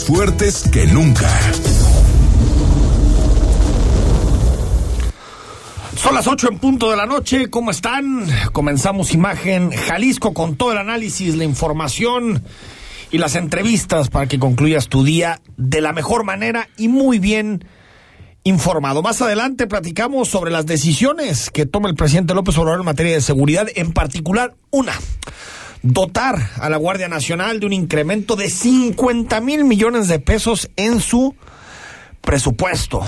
fuertes que nunca. Son las 8 en punto de la noche, ¿cómo están? Comenzamos Imagen Jalisco con todo el análisis, la información y las entrevistas para que concluyas tu día de la mejor manera y muy bien informado. Más adelante platicamos sobre las decisiones que toma el presidente López Obrador en materia de seguridad, en particular una, dotar a la Guardia Nacional de un incremento de 50 mil millones de pesos en su presupuesto.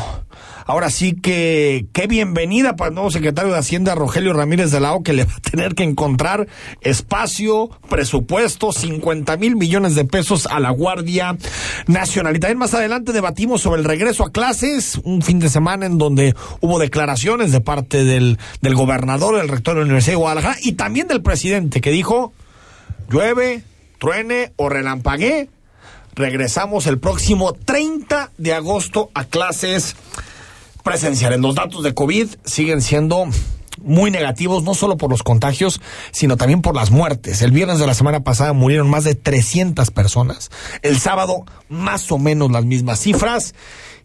Ahora sí que qué bienvenida para el nuevo secretario de Hacienda, Rogelio Ramírez de la O, que le va a tener que encontrar espacio, presupuesto, 50 mil millones de pesos a la Guardia Nacional. Y también más adelante debatimos sobre el regreso a clases, un fin de semana en donde hubo declaraciones de parte del, del gobernador, del rector de la Universidad de Guadalajara y también del presidente que dijo, llueve, truene o relampaguee, regresamos el próximo 30 de agosto a clases presenciales. Los datos de COVID siguen siendo muy negativos, no solo por los contagios, sino también por las muertes. El viernes de la semana pasada murieron más de 300 personas. El sábado, más o menos las mismas cifras.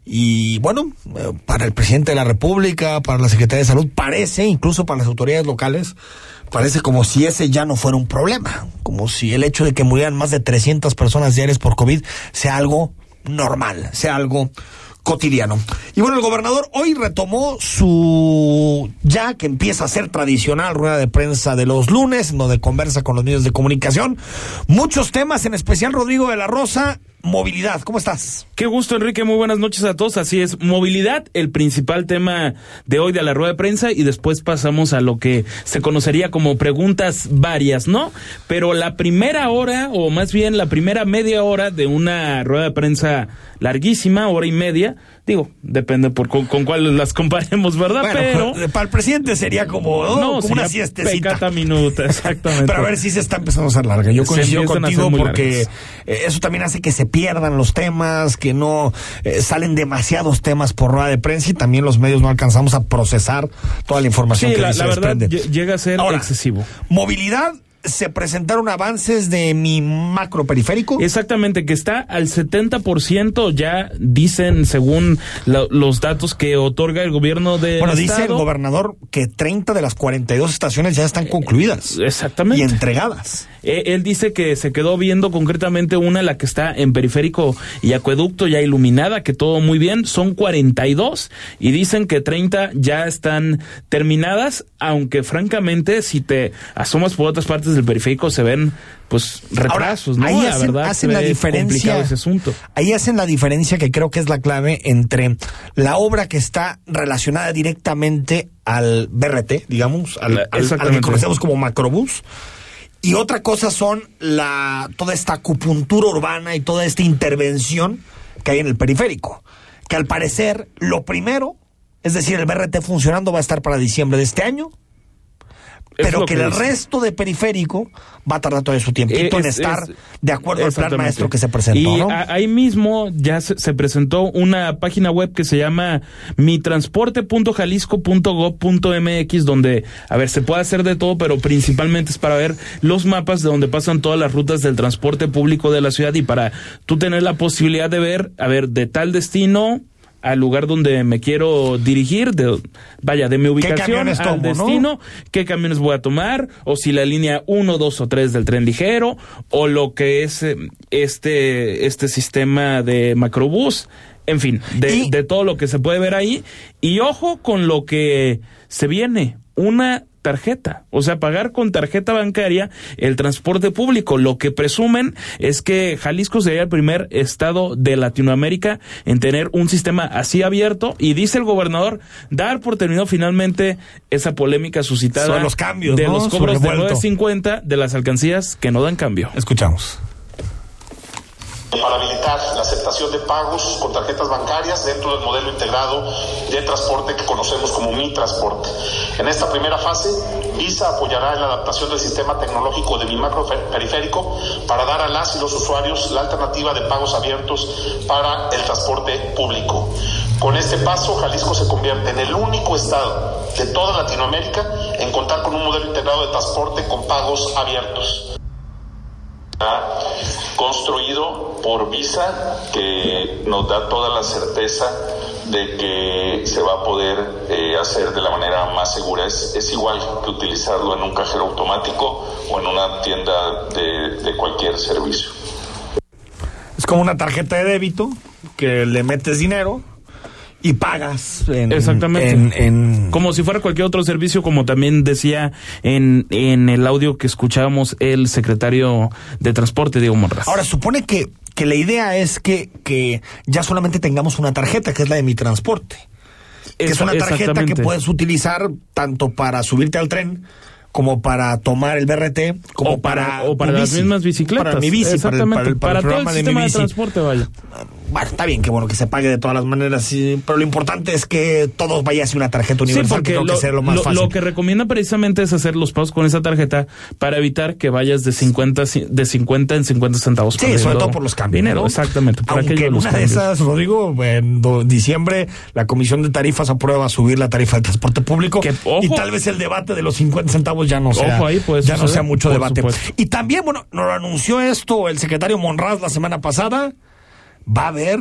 Y bueno, eh, para el presidente de la República, para la Secretaría de Salud, parece, incluso para las autoridades locales, parece como si ese ya no fuera un problema. Como si el hecho de que murieran más de 300 personas diarias por COVID sea algo normal, sea algo cotidiano. Y bueno, el gobernador hoy retomó su ya que empieza a ser tradicional rueda de prensa de los lunes, donde conversa con los medios de comunicación. Muchos temas, en especial Rodrigo de la Rosa, movilidad. ¿Cómo estás? Qué gusto, Enrique. Muy buenas noches a todos. Así es, movilidad, el principal tema de hoy de la rueda de prensa y después pasamos a lo que se conocería como preguntas varias, ¿no? Pero la primera hora, o más bien la primera media hora de una rueda de prensa larguísima, hora y media, digo, depende por con, cuál las comparemos, ¿verdad? Pero para el presidente sería como, no, como una siestecita. Pecata minuta, exactamente. Pero a ver si se está empezando a hacer larga. Yo coincido contigo porque eh, eso también hace que se pierdan los temas, que no eh, salen demasiados temas por rueda de prensa y también los medios no alcanzamos a procesar toda la información que la, se la verdad desprende. llega a ser excesivo. Movilidad se presentaron avances de mi macro periférico. Exactamente, que está al 70%, ya dicen según lo, los datos que otorga el gobierno de. Bueno, dice el gobernador que 30 de las 42 estaciones ya están concluidas. Exactamente. Y entregadas. Eh, él dice que se quedó viendo concretamente una, la que está en periférico y acueducto ya iluminada, que todo muy bien, son 42 y dicen que 30 ya están terminadas, aunque francamente si te asomas por otras partes del periférico se ven pues retrasos, ¿no? Ahí la hacen, verdad hacen la diferencia. ese asunto. Ahí hacen la diferencia que creo que es la clave entre la obra que está relacionada directamente al BRT, digamos, al, al- al que conocemos como macrobús. Y otra cosa son la toda esta acupuntura urbana y toda esta intervención que hay en el periférico. Que al parecer, lo primero, es decir, el BRT funcionando va a estar para diciembre de este año, pero que, que el resto de periférico va a tardar todo su tiempito en Eh, Es- estar es- de acuerdo al plan maestro que se presentó, Y ¿no? a- ahí mismo ya se, se presentó una página web que se llama mitransporte.jalisco.gov.mx donde, a ver, se puede hacer de todo, pero principalmente es para ver los mapas de donde pasan todas las rutas del transporte público de la ciudad y para tú tener la posibilidad de ver, a ver, de tal destino al lugar donde me quiero dirigir, de, vaya, de mi ubicación al no? destino, qué camiones voy a tomar, o si la línea 1, 2 o 3 del tren ligero, o lo que es eh, este, este sistema de macrobús, en fin, de, Y- de todo lo que se puede ver ahí. Y ojo con lo que se viene, una tarjeta, o sea, pagar con tarjeta bancaria el transporte público. Lo que presumen es que Jalisco sería el primer estado de Latinoamérica en tener un sistema así abierto y dice el gobernador dar por terminado finalmente esa polémica suscitada los cambios, de ¿no? los cobros de vuelto. 9.50 de las alcancías que no dan cambio. Escuchamos. Para habilitar la aceptación de pagos con tarjetas bancarias dentro del modelo integrado de transporte que conocemos como Mi Transporte. En esta primera fase, Visa apoyará en la adaptación del sistema tecnológico de Mi Macro Periférico para dar a las y los usuarios la alternativa de pagos abiertos para el transporte público. Con este paso, Jalisco se convierte en el único estado de toda Latinoamérica en contar con un modelo integrado de transporte con pagos abiertos. Construido por Visa que nos da toda la certeza de que se va a poder eh, hacer de la manera más segura. Es, igual que utilizarlo en un cajero automático o en una tienda de cualquier servicio. Es como una tarjeta de débito que le metes dinero y pagas. En, Exactamente. en- en- Como si fuera cualquier otro servicio, como también decía en, en el audio que escuchábamos el secretario de Transporte, Diego Monraz. Ahora, supone que, que la idea es que, que ya solamente tengamos una tarjeta, que es la de mi transporte. Que es una tarjeta que puedes utilizar tanto para subirte al tren como para tomar el BRT, como o para, para, o para las bici, mismas bicicletas. Para mi bici, para el- Exactamente. para el, para el todo el de sistema de, transporte, vaya. Bueno, está bien que bueno que se pague de todas las maneras, sí, pero lo importante es que todos vaya hacia una tarjeta Sí, universal, porque que creo lo, que sea lo más lo- fácil. lo que recomienda precisamente es hacer los pagos con esa tarjeta para evitar que vayas de 50, ci- de 50 en 50 centavos. Sí, sobre todo por los cambios. Dinero, ¿no? exactamente. Por Aunque en una de esas, Rodrigo, en diciembre la Comisión de Tarifas aprueba subir la tarifa de transporte público Que, ojo. y tal vez el debate de los 50 centavos ya no sea, Ojo, ahí puede ya no sea mucho debate. supuesto. Y también, bueno, nos lo anunció esto el secretario Monraz la semana pasada, va a haber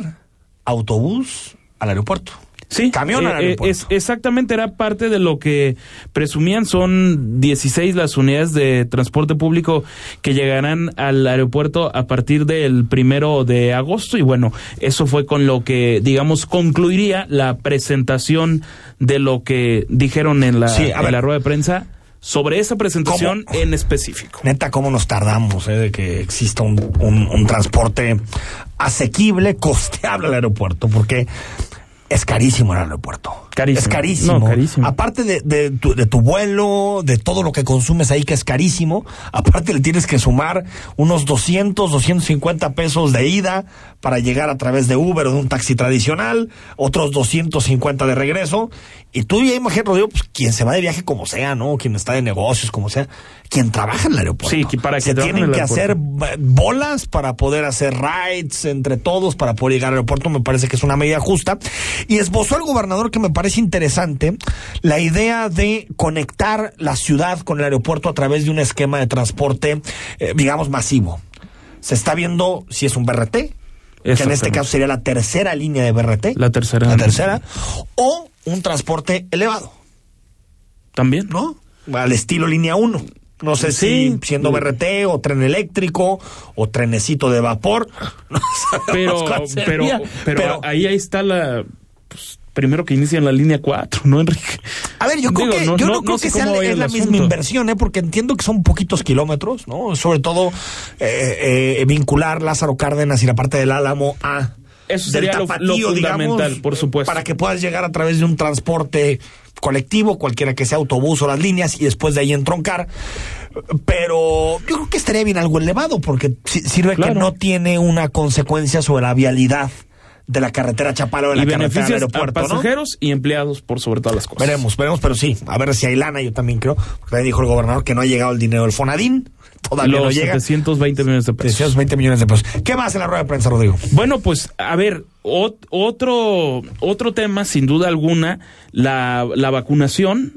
autobús al aeropuerto. Sí, Camión al eh, eh, aeropuerto. es, exactamente era parte de lo que presumían. Son 16 las unidades de transporte público que llegarán al aeropuerto a partir del primero de agosto. Y bueno, eso fue con lo que, digamos, concluiría la presentación de lo que dijeron en la, Sí, a en ver. la rueda de prensa sobre esa presentación ¿Cómo? en específico. Neta, cómo nos tardamos eh, de que exista un, un- un transporte asequible, costeable al aeropuerto, porque es carísimo el aeropuerto. Carísimo. Es carísimo. No, carísimo. Aparte de, de tu, de tu vuelo, de todo lo que consumes ahí que es carísimo, aparte le tienes que sumar unos 200, 250 pesos de ida para llegar a través de Uber o de un taxi tradicional, otros 250 de regreso. Y tú ya imagínate, Rodrigo, pues quien se va de viaje como sea, ¿no? Quien está de negocios, como sea, quien trabaja en el aeropuerto. Sí, que para que se tienen en que hacer bolas para poder hacer rides entre todos, para poder llegar al aeropuerto, me parece que es una medida justa. Y esbozó el gobernador que me parece interesante la idea de conectar la ciudad con el aeropuerto a través de un esquema de transporte, eh, digamos, masivo. Se está viendo si es un BRT, que en este caso sería la tercera línea de BRT. La tercera. La tercera. O un transporte elevado. También. ¿no? Al estilo línea 1. No sé Sí. si siendo BRT o tren eléctrico o trenecito de vapor. No Pero, pero, pero, ahí, ahí está la. pues, primero que inicia en la línea 4, ¿no, Enrique? a ver, yo creo que, no- yo no- no, creo que sea es la misma inversión, ¿eh? porque entiendo que son poquitos kilómetros, ¿no? Sobre todo eh, eh, vincular Lázaro Cárdenas y la parte del Álamo a Eso del sería lo- lo fundamental, por supuesto. Para que puedas llegar a través de un transporte colectivo, cualquiera que sea autobús o las líneas, y después de ahí entroncar. Pero yo creo que estaría bien algo elevado, porque si- sirve Claro. que no tiene una consecuencia sobre la vialidad de la carretera Chapala o de la y carretera del a aeropuerto, ¿no? pasajeros y empleados por sobre todas las cosas. Veremos, veremos, pero sí, a ver si hay lana, yo también creo. Porque ahí dijo el gobernador que no ha llegado el dinero del Fonadín, todavía Los no llega. 720 millones de pesos. 320 millones de pesos. ¿Qué más en la rueda de prensa, Rodrigo? Bueno, pues a ver, ot- otro, otro tema, sin duda alguna, la, la vacunación.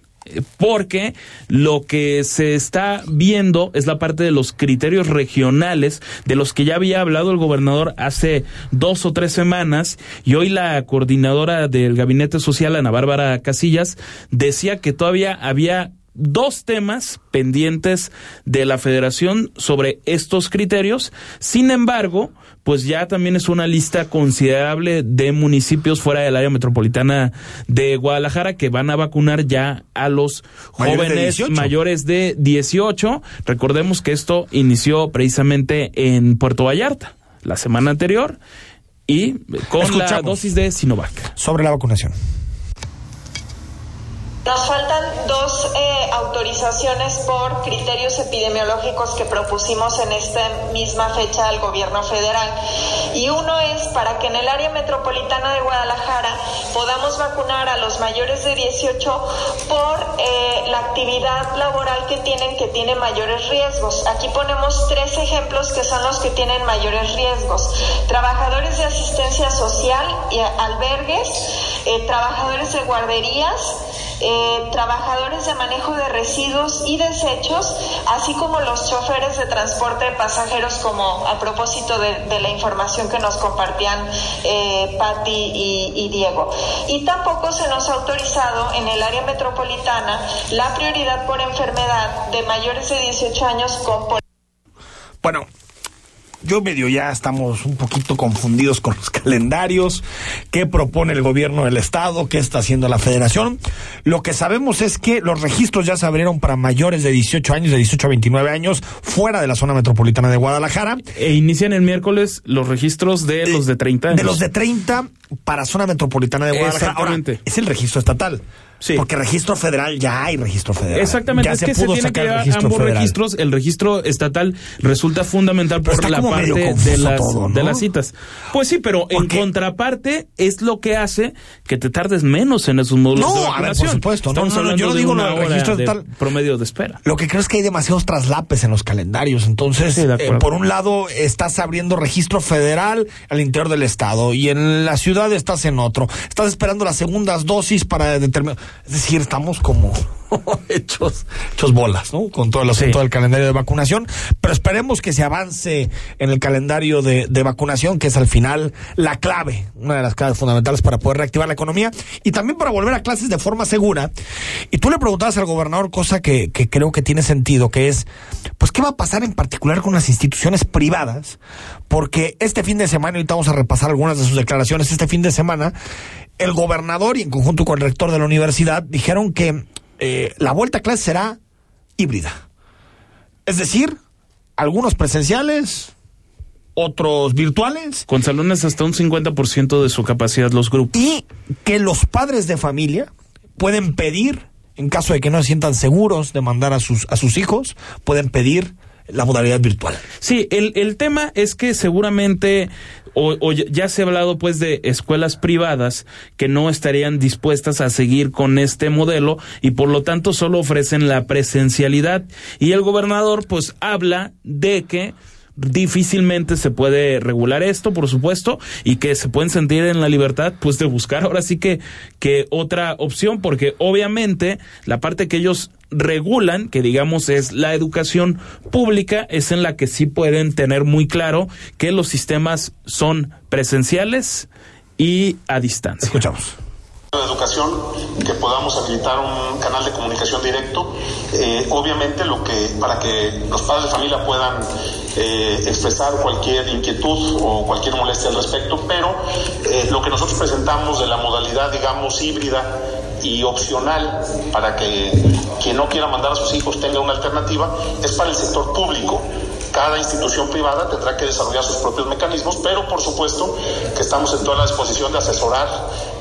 Porque lo que se está viendo es la parte de los criterios regionales de los que ya había hablado el gobernador hace dos o tres semanas y hoy la coordinadora del gabinete social, Ana Bárbara Casillas, decía que todavía había dos temas pendientes de la federación sobre estos criterios. Sin embargo, pues ya también es una lista considerable de municipios fuera del área metropolitana de Guadalajara que van a vacunar ya a los Mayores de jóvenes 18. mayores de 18. Recordemos que esto inició precisamente en Puerto Vallarta la semana anterior y con la dosis de Sinovac. Sobre la vacunación. Nos faltan dos eh, autorizaciones por criterios epidemiológicos que propusimos en esta misma fecha al gobierno federal. Y uno es para que en el área metropolitana de Guadalajara podamos vacunar a los mayores de 18 por eh, la actividad laboral que tienen, que tiene mayores riesgos. Aquí ponemos tres ejemplos que son los que tienen mayores riesgos. Trabajadores de asistencia social y albergues, eh, trabajadores de guarderías, eh, trabajadores de manejo de residuos y desechos, así como los choferes de transporte de pasajeros, como a propósito de, la información que nos compartían eh, Patti y, y Diego. Y tampoco se nos ha autorizado en el área metropolitana la prioridad por enfermedad de mayores de 18 años con... Bueno, yo medio ya estamos un poquito confundidos con los calendarios, qué propone el gobierno del estado, qué está haciendo la federación. Lo que sabemos es que los registros ya se abrieron para mayores de 18 años, de 18 a 29 años, fuera de la zona metropolitana de Guadalajara. E inician el miércoles los registros de, los de 30 años. De los de 30 para zona metropolitana de Guadalajara. Ahora, es el registro estatal. Sí. Porque registro federal ya hay registro federal. Exactamente, es que se tiene que llevar ambos registros. El registro estatal resulta fundamental por la parte de las, de las citas. Pues sí, pero en contraparte es lo que hace que te tardes menos en esos módulos no, de vacunación. A ver, por supuesto. no, no, yo no digo lo del registro estatal. promedio de espera. Lo que creo es que hay demasiados traslapes en los calendarios. Entonces, eh, por un lado, estás abriendo registro federal al interior del estado y en la ciudad estás en otro. Estás esperando las segundas dosis para determinar es decir, estamos como hechos, hechos bolas, ¿no? Con todo el asunto del calendario de vacunación. Pero esperemos que se avance en el calendario de, vacunación, que es al final la clave, una de las claves fundamentales para poder reactivar la economía y también para volver a clases de forma segura. Y tú le preguntabas al gobernador, cosa que, que creo que tiene sentido, que es, pues, ¿qué va a pasar en particular con las instituciones privadas? Porque este fin de semana, ahorita vamos a repasar algunas de sus declaraciones, este fin de semana, el gobernador y en conjunto con el rector de la universidad dijeron que eh, la vuelta a clase será híbrida. Es decir, algunos presenciales, otros virtuales. Con salones hasta un 50% de su capacidad los grupos. Y que los padres de familia pueden pedir, en caso de que no se sientan seguros de mandar a sus, a sus hijos, pueden pedir la modalidad virtual. Sí, el, el tema es que seguramente ya se ha hablado pues de escuelas privadas que no estarían dispuestas a seguir con este modelo y por lo tanto solo ofrecen la presencialidad y el gobernador pues habla de que difícilmente se puede regular esto, por supuesto, y que se pueden sentir en la libertad, pues, de buscar ahora sí que, que otra opción, porque obviamente la parte que ellos regulan, que digamos es la educación pública, es en la que sí pueden tener muy claro que los sistemas son presenciales y a distancia. Escuchamos de educación que podamos habilitar un canal de comunicación directo. Eh, obviamente lo que para que los padres de familia puedan eh, expresar cualquier inquietud o cualquier molestia al respecto pero eh, lo que nosotros presentamos de la modalidad digamos híbrida y opcional para que quien no quiera mandar a sus hijos tenga una alternativa es para el sector público cada institución privada tendrá que desarrollar sus propios mecanismos, pero por supuesto que estamos en toda la disposición de asesorar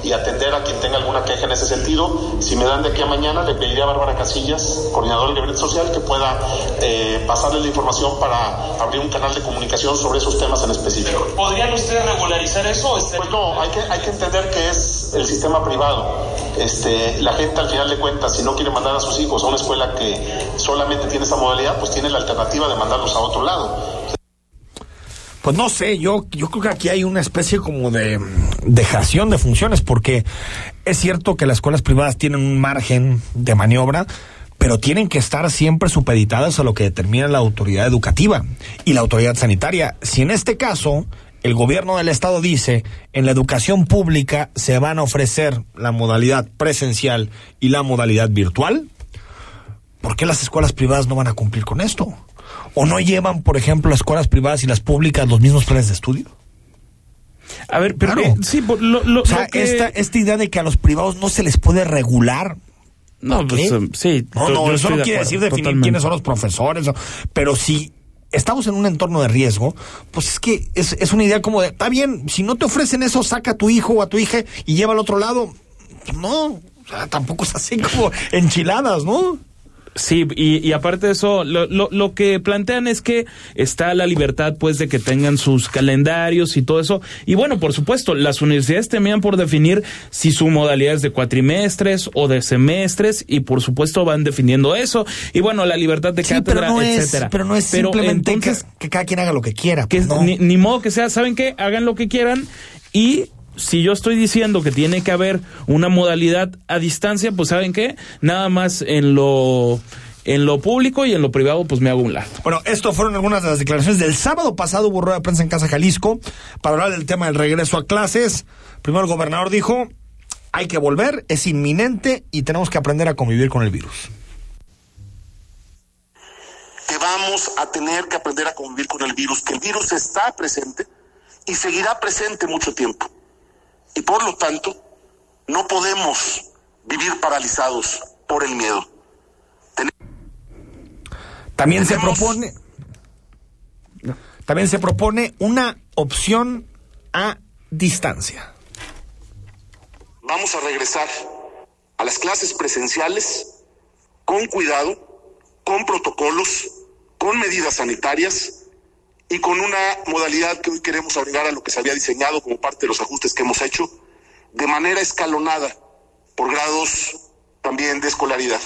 y atender a quien tenga alguna queja en ese sentido. Si me dan de aquí a mañana, le pediría a Bárbara Casillas, coordinadora de Gabinete Social, que pueda eh, pasarle la información para abrir un canal de comunicación sobre esos temas en específico. ¿Podrían ustedes regularizar eso? Pues no, hay que, hay que entender que es el sistema privado. Este, la gente al final de cuentas, si no quiere mandar a sus hijos a una escuela que solamente tiene esa modalidad, pues tiene la alternativa de mandarlos a otro lado. Pues no sé, yo, yo creo que aquí hay una especie como de dejación de funciones, porque es cierto que las escuelas privadas tienen un margen de maniobra, pero tienen que estar siempre supeditadas a lo que determina la autoridad educativa y la autoridad sanitaria. Si en este caso el gobierno del estado dice en la educación pública se van a ofrecer la modalidad presencial y la modalidad virtual, ¿por qué las escuelas privadas no van a cumplir con esto? ¿O no llevan, por ejemplo, las escuelas privadas y las públicas los mismos planes de estudio? A ver, pero eh, sí, lo, o sea, esta, esta idea de que a los privados no se les puede regular. No, pues um, sí. No, no, eso no quiere decir definir quiénes son los profesores, pero si estamos en un entorno de riesgo, pues es que es, es una idea como de, está bien, si no te ofrecen eso, saca a tu hijo o a tu hija y lleva al otro lado. No, o sea, tampoco es así como enchiladas, ¿no? Sí, y, aparte de eso, lo, lo, que plantean es que está la libertad, pues, de que tengan sus calendarios y todo eso. Y bueno, por supuesto, las universidades temían por definir si su modalidad es de cuatrimestres o de semestres, y por supuesto van definiendo eso. Y bueno, la libertad de cátedra, pero no etcétera. Es, pero no es simplemente que, cada quien haga lo que quiera. Pues, ni, ni modo que sea, ¿saben qué? Hagan lo que quieran y si yo estoy diciendo que tiene que haber una modalidad a distancia, pues ¿saben qué? Nada más en lo en lo público y en lo privado, pues me hago un lado. Bueno, esto fueron algunas de las declaraciones del sábado pasado, hubo rueda de prensa en Casa Jalisco, para hablar del tema del regreso a clases. Primero el gobernador dijo, hay que volver, es inminente y tenemos que aprender a convivir con el virus. Que vamos a tener que aprender a convivir con el virus, que el virus está presente y seguirá presente mucho tiempo. Y por lo tanto, no podemos vivir paralizados por el miedo. También se propone también se propone una opción a distancia. Vamos a regresar a las clases presenciales con cuidado, con protocolos, con medidas sanitarias y con una modalidad que hoy queremos agregar a lo que se había diseñado como parte de los ajustes que hemos hecho, de manera escalonada, por grados también de escolaridad.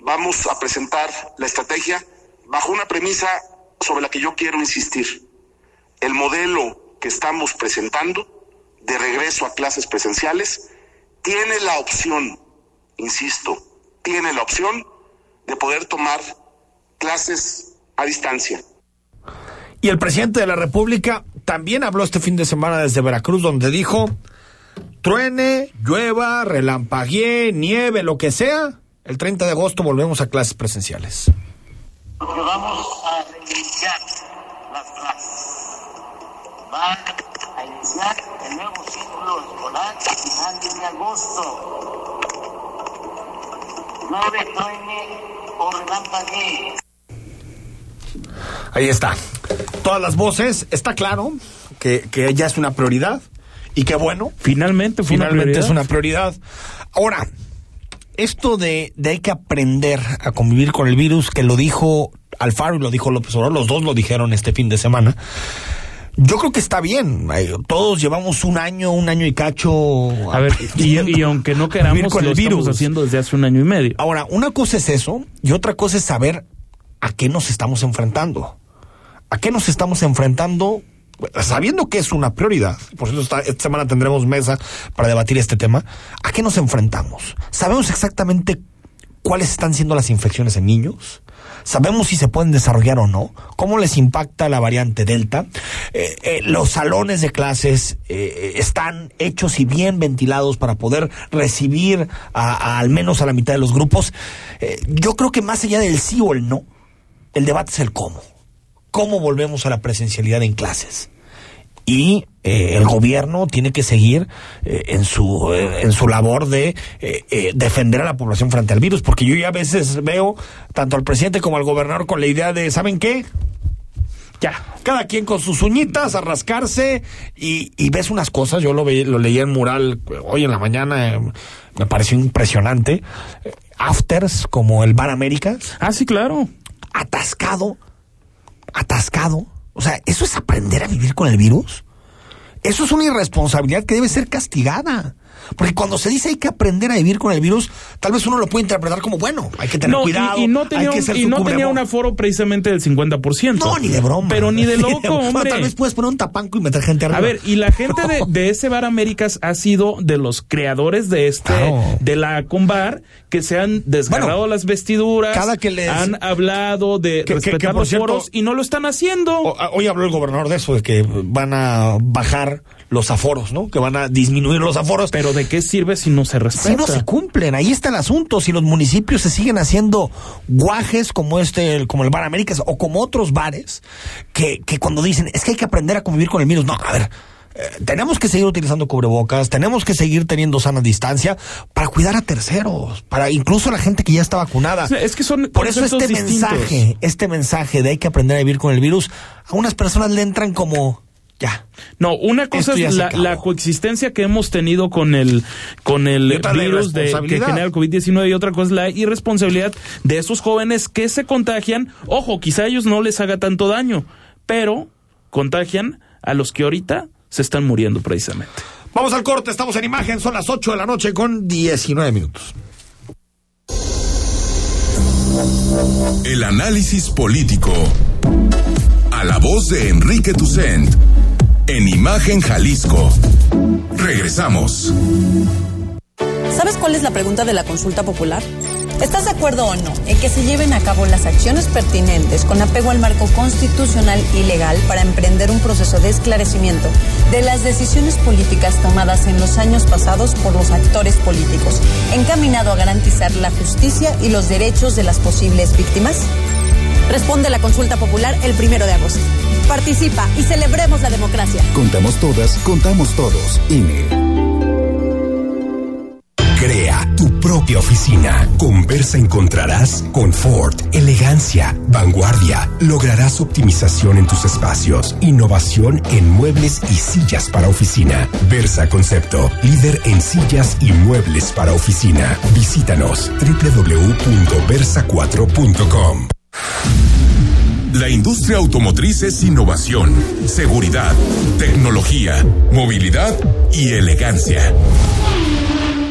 Vamos a presentar la estrategia bajo una premisa sobre la que yo quiero insistir. El modelo que estamos presentando de regreso a clases presenciales tiene la opción, insisto, tiene la opción de poder tomar clases a distancia. Y el presidente de la República también habló este fin de semana desde Veracruz, donde dijo, truene, llueva, relampaguee, nieve, lo que sea, el 30 de agosto volvemos a clases presenciales. Porque vamos a reiniciar las clases. Va a iniciar el nuevo ciclo escolar a finales de agosto. No truene o relampaguee. Ahí está. Todas las voces, está claro que, que ya es una prioridad y que bueno. Finalmente fue finalmente una es una prioridad. Ahora, esto de, de hay que aprender a convivir con el virus, que lo dijo Alfaro y lo dijo López Obrador, los dos lo dijeron este fin de semana. Yo creo que está bien. Todos llevamos un año, un año y cacho. A ver, y, y aunque no queramos, con lo el virus. estamos haciendo desde hace un año y medio. Ahora, una cosa es eso y otra cosa es saber a qué nos estamos enfrentando. ¿A qué nos estamos enfrentando? Sabiendo que es una prioridad, por eso esta, semana tendremos mesa para debatir este tema, ¿a qué nos enfrentamos? ¿Sabemos exactamente cuáles están siendo las infecciones en niños? ¿Sabemos si se pueden desarrollar o no? ¿Cómo les impacta la variante Delta? Eh, eh, los salones de clases eh, están hechos y bien ventilados para poder recibir a, al menos a la mitad de los grupos. Yo creo que más allá del sí o el no, el debate es el cómo. ¿Cómo volvemos a la presencialidad en clases? y eh, el gobierno tiene que seguir eh, en su eh, en su labor de eh, defender a la población frente al virus porque yo ya a veces veo tanto al presidente como al gobernador con la idea de saben qué ya cada quien con sus uñitas a rascarse y, ves unas cosas yo lo ve, lo leí en mural hoy en la mañana me pareció impresionante afters como el Bar Américas Ah, sí, claro. Atascado, atascado. O sea, ¿eso es aprender a vivir con el virus? Eso es una irresponsabilidad que debe ser castigada. Porque cuando se dice hay que aprender a vivir con el virus, tal vez uno lo puede interpretar como bueno, hay que tener No, y- cuidado, y, no tenía, hay que un, ser y no tenía un aforo precisamente del 50%. No, ni de broma. Pero ni de loco, hombre. tal vez puedes poner un tapanco y meter gente arriba. A ver, y la gente de, de ese bar Américas ha sido de los creadores de este, Claro. de la Combar, que se han desgarrado Bueno, las vestiduras, cada que les- han hablado de Que- respetar que, los cierto- foros y no lo están haciendo. O- a- Hoy habló el gobernador de eso, de que van a bajar los aforos, ¿no? Que van a disminuir los aforos. Pero ¿de qué sirve si no se respeta? Si no se cumplen, ahí está el asunto. Si los municipios se siguen haciendo guajes como este, como el Bar Américas o como otros bares, que, que cuando dicen es que hay que aprender a convivir con el virus, no, a ver. eh, tenemos que seguir utilizando cubrebocas, tenemos que seguir teniendo sana distancia para cuidar a terceros, para incluso la gente que ya está vacunada. O sea, es que son Por eso este distintos. mensaje, este mensaje de hay que aprender a vivir con el virus, a unas personas le entran como ya. No, una cosa es la, coexistencia que hemos tenido con el con el virus de, que genera el COVID-19 y otra cosa es la irresponsabilidad de esos jóvenes que se contagian. Ojo, quizá a ellos no les haga tanto daño, pero contagian a los que ahorita se están muriendo precisamente. Vamos al corte, estamos en imagen, son las 8 de la noche con 19 minutos. El análisis político. A la voz de Enrique Tucent. En Imagen Jalisco. Regresamos. ¿Sabes cuál es la pregunta de la consulta popular? ¿Estás de acuerdo o no en que se lleven a cabo las acciones pertinentes con apego al marco constitucional y legal para emprender un proceso de esclarecimiento de las decisiones políticas tomadas en los años pasados por los actores políticos, encaminado a garantizar la justicia y los derechos de las posibles víctimas? Responde la consulta popular el primero de agosto. Participa y celebremos la democracia. Contamos todas, contamos todos. INE. Crea tu propia oficina. Con Versa encontrarás confort, elegancia, vanguardia. Lograrás optimización en tus espacios, innovación en muebles y sillas para oficina. Versa Concepto, líder en sillas y muebles para oficina. Visítanos www.versa4.com. La industria automotriz es innovación, seguridad, tecnología, movilidad y elegancia.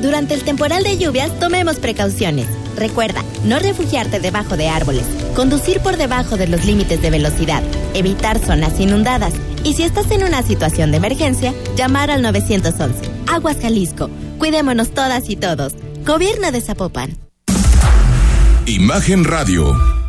Durante el temporal de lluvias, tomemos precauciones. Recuerda, no refugiarte debajo de árboles, conducir por debajo de los límites de velocidad, evitar zonas inundadas y si estás en una situación de emergencia, llamar al 911. Aguas Jalisco. Cuidémonos todas y todos. Gobierno de Zapopan. Imagen Radio,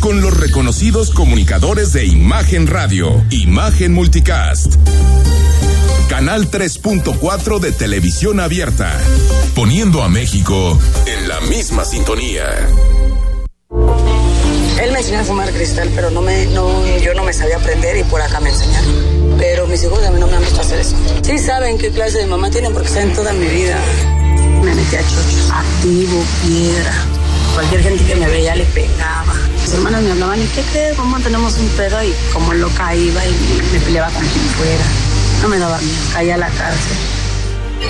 Con los reconocidos comunicadores de Imagen Radio, Imagen Multicast. Canal 3.4 de televisión abierta, poniendo a México en la misma sintonía. Él me enseñó a fumar cristal, pero no me, no, yo no me sabía aprender y por acá me enseñaron. Pero mis hijos a mí no me han visto hacer eso. Sí saben qué clase de mamá tienen porque saben toda mi vida. Me metí a chochos, activo, piedra. Cualquier gente que me veía le pegaba. Mis hermanas me hablaban, ¿y qué crees? ¿Cómo tenemos un pedo? Y como loca iba y me peleaba con quien fuera. No me daba miedo, caía a la cárcel.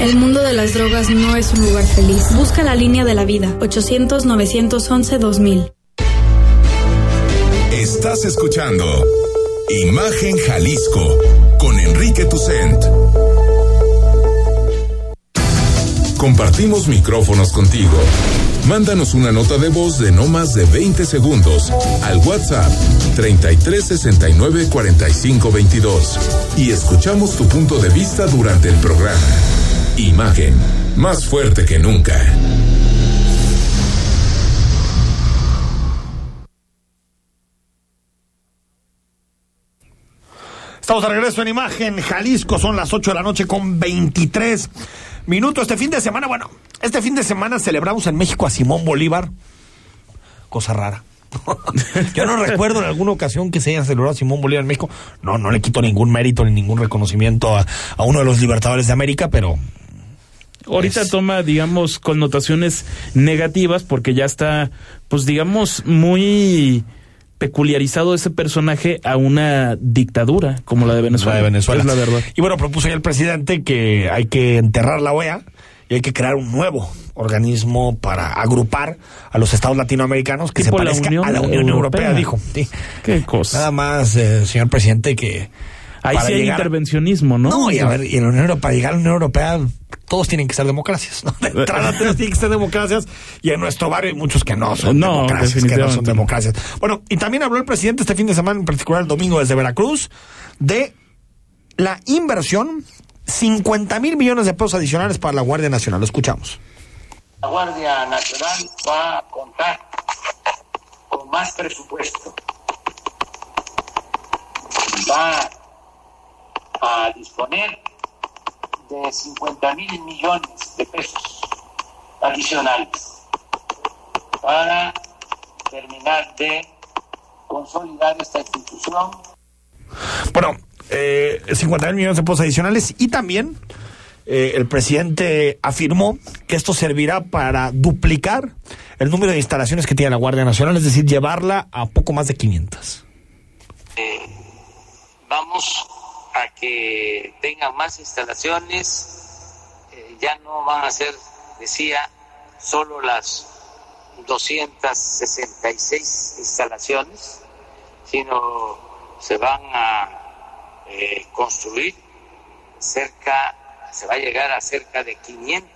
El mundo de las drogas no es un lugar feliz. Busca la línea de la vida. 800-911-2000. Estás escuchando Imagen Jalisco con Enrique Tucent. Compartimos micrófonos contigo. Mándanos una nota de voz de no más de 20 segundos al WhatsApp 33 69 45 22 y escuchamos tu punto de vista durante el programa. Imagen, más fuerte que nunca. Estamos de regreso en imagen. Jalisco son las 8 de la noche con 23 minutos. Este fin de semana, bueno, este fin de semana celebramos en México a Simón Bolívar. Cosa rara. Yo no recuerdo en alguna ocasión que se haya celebrado a Simón Bolívar en México. No, no le quito ningún mérito ni ningún reconocimiento a, a uno de los libertadores de América, pero Ahorita toma, digamos, connotaciones negativas porque ya está, pues digamos, muy peculiarizado ese personaje a una dictadura como la de Venezuela. La de Venezuela. Es la verdad. Y bueno, propuso ya el presidente que hay que enterrar la OEA y hay que crear un nuevo organismo para agrupar a los estados latinoamericanos que se parezca a la Unión Europea, Europea. dijo. Sí. Qué cosa. Nada más, eh, señor presidente, que Ahí para sí hay llegar- intervencionismo, ¿no? No, y a ver, y en la Unión Europea, para llegar a la Unión Europea, todos tienen que ser democracias, ¿no? De entrada todos tienen que ser democracias, y en nuestro barrio hay muchos que no son No, democracias, que no son democracias. Bueno, y también habló el presidente este fin de semana, en particular el domingo desde Veracruz, de la inversión, 50 mil millones de pesos adicionales para la Guardia Nacional. Lo escuchamos. La Guardia Nacional va a contar con más presupuesto. Va a disponer de 50 mil millones de pesos adicionales para terminar de consolidar esta institución Bueno, eh, 50 mil millones de pesos adicionales y también eh, el presidente afirmó que esto servirá para duplicar el número de instalaciones que tiene la Guardia Nacional, es decir, llevarla a poco más de 500. Eh, vamos a que tengan más instalaciones, eh, ya no van a ser, decía, solo las 266 instalaciones, sino se van a eh, construir cerca, se va a llegar a cerca de 500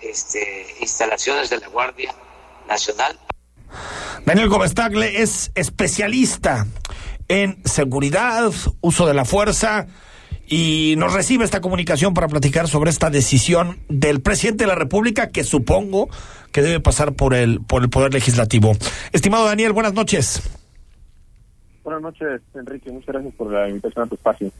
este, instalaciones de la Guardia Nacional. Daniel Gómez Tagle es especialista en seguridad, uso de la fuerza y nos recibe esta comunicación para platicar sobre esta decisión del presidente de la República que supongo que debe pasar por el por el poder legislativo. Estimado Daniel, buenas noches. Buenas noches, Enrique. Muchas gracias por la invitación a tu espacio.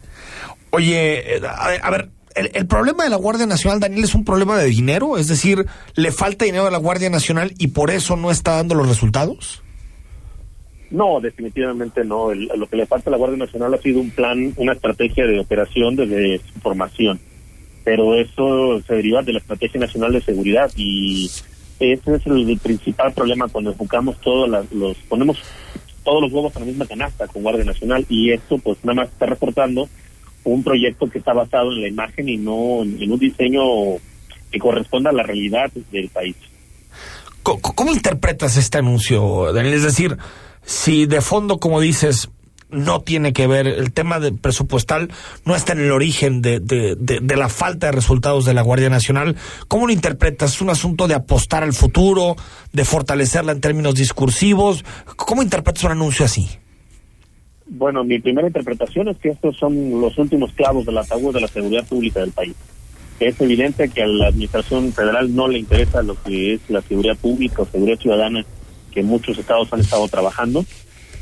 Oye, a, a ver, el, el, problema de la Guardia Nacional, Daniel, es un problema de dinero, es decir, le falta dinero a la Guardia Nacional y por eso no está dando los resultados. No, definitivamente no. El, lo que le falta a la Guardia Nacional ha sido un plan, una estrategia de operación desde su formación. Pero eso se deriva de la Estrategia Nacional de Seguridad y ese es el, principal problema cuando enfocamos todos los, ponemos todos los huevos en la misma canasta con Guardia Nacional y esto pues nada más está reportando un proyecto que está basado en la imagen y no en un diseño que corresponda a la realidad del país. ¿Cómo, cómo interpretas este anuncio, Daniel? Es decir, si de fondo, como dices, no tiene que ver, el tema de presupuestal no está en el origen de, la falta de resultados de la Guardia Nacional. ¿Cómo lo interpretas? ¿Es un asunto de apostar al futuro, de fortalecerla en términos discursivos? ¿Cómo interpretas un anuncio así? Bueno, mi primera interpretación es que estos son los últimos clavos del ataúd de la seguridad pública del país. Es evidente que a la Administración Federal no le interesa lo que es la seguridad pública o seguridad ciudadana que muchos estados han estado trabajando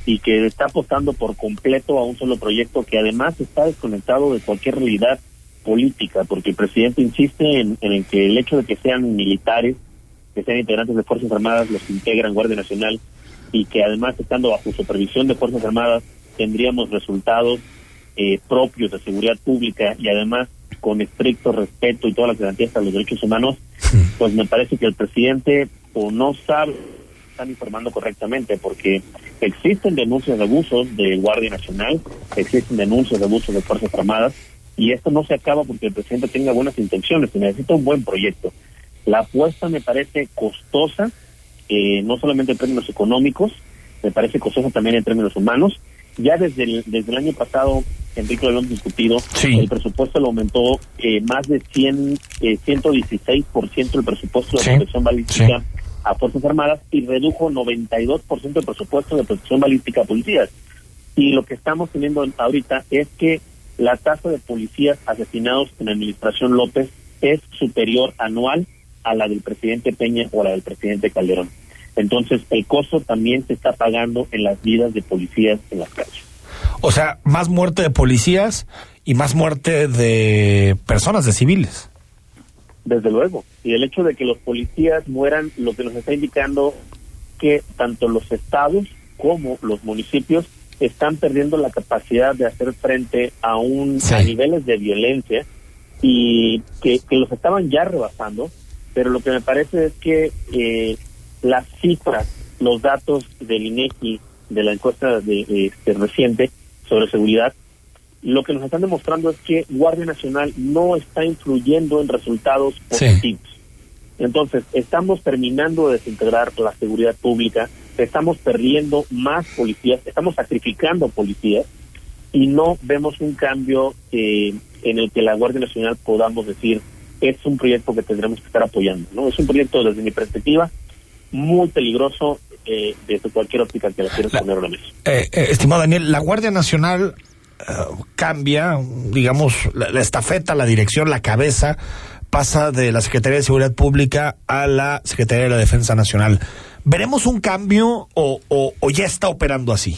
y que está apostando por completo a un solo proyecto que además está desconectado de cualquier realidad política, porque el presidente insiste en, en el que el hecho de que sean militares, que sean integrantes de Fuerzas Armadas, los que integran Guardia Nacional, y que además estando bajo supervisión de Fuerzas Armadas tendríamos resultados eh, propios de seguridad pública y además con estricto respeto y todas las garantías a los derechos humanos, pues me parece que el presidente o no sabe están informando correctamente porque existen denuncias de abusos de Guardia Nacional, existen denuncias de abusos de Fuerzas Armadas y esto no se acaba porque el presidente tenga buenas intenciones, se necesita un buen proyecto. La apuesta me parece costosa, eh, no solamente en términos económicos, me parece costosa también en términos humanos. Ya desde el, desde el año pasado, Enrique, lo hemos discutido, sí. el presupuesto lo aumentó eh, más de 100, eh, 116% el presupuesto de sí. protección balística. Sí a Fuerzas Armadas y redujo 92% del presupuesto de protección balística a policías. Y lo que estamos teniendo ahorita es que la tasa de policías asesinados en la administración López es superior anual a la del presidente Peña o a la del presidente Calderón. Entonces, el costo también se está pagando en las vidas de policías en las calles. O sea, más muerte de policías y más muerte de personas, de civiles. Desde luego. Y el hecho de que los policías mueran, lo que nos está indicando que tanto los estados como los municipios están perdiendo la capacidad de hacer frente a un sí. a niveles de violencia y que, que, los estaban ya rebasando, pero lo que me parece es que eh, las cifras, los datos del INEGI de la encuesta de, este, reciente sobre seguridad lo que nos están demostrando es que Guardia Nacional no está influyendo en resultados positivos. Sí. Entonces, estamos terminando de desintegrar la seguridad pública, estamos perdiendo más policías, estamos sacrificando policías y no vemos un cambio eh, en el que la Guardia Nacional podamos decir es un proyecto que tendremos que estar apoyando. no Es un proyecto, desde mi perspectiva, muy peligroso eh, desde cualquier óptica que la quieras poner a la mesa. Eh, estimado Daniel, la Guardia Nacional Uh, cambia, digamos, la, la, estafeta, la dirección, la cabeza, pasa de la Secretaría de Seguridad Pública a la Secretaría de la Defensa Nacional. ¿Veremos un cambio o, o, ya está operando así?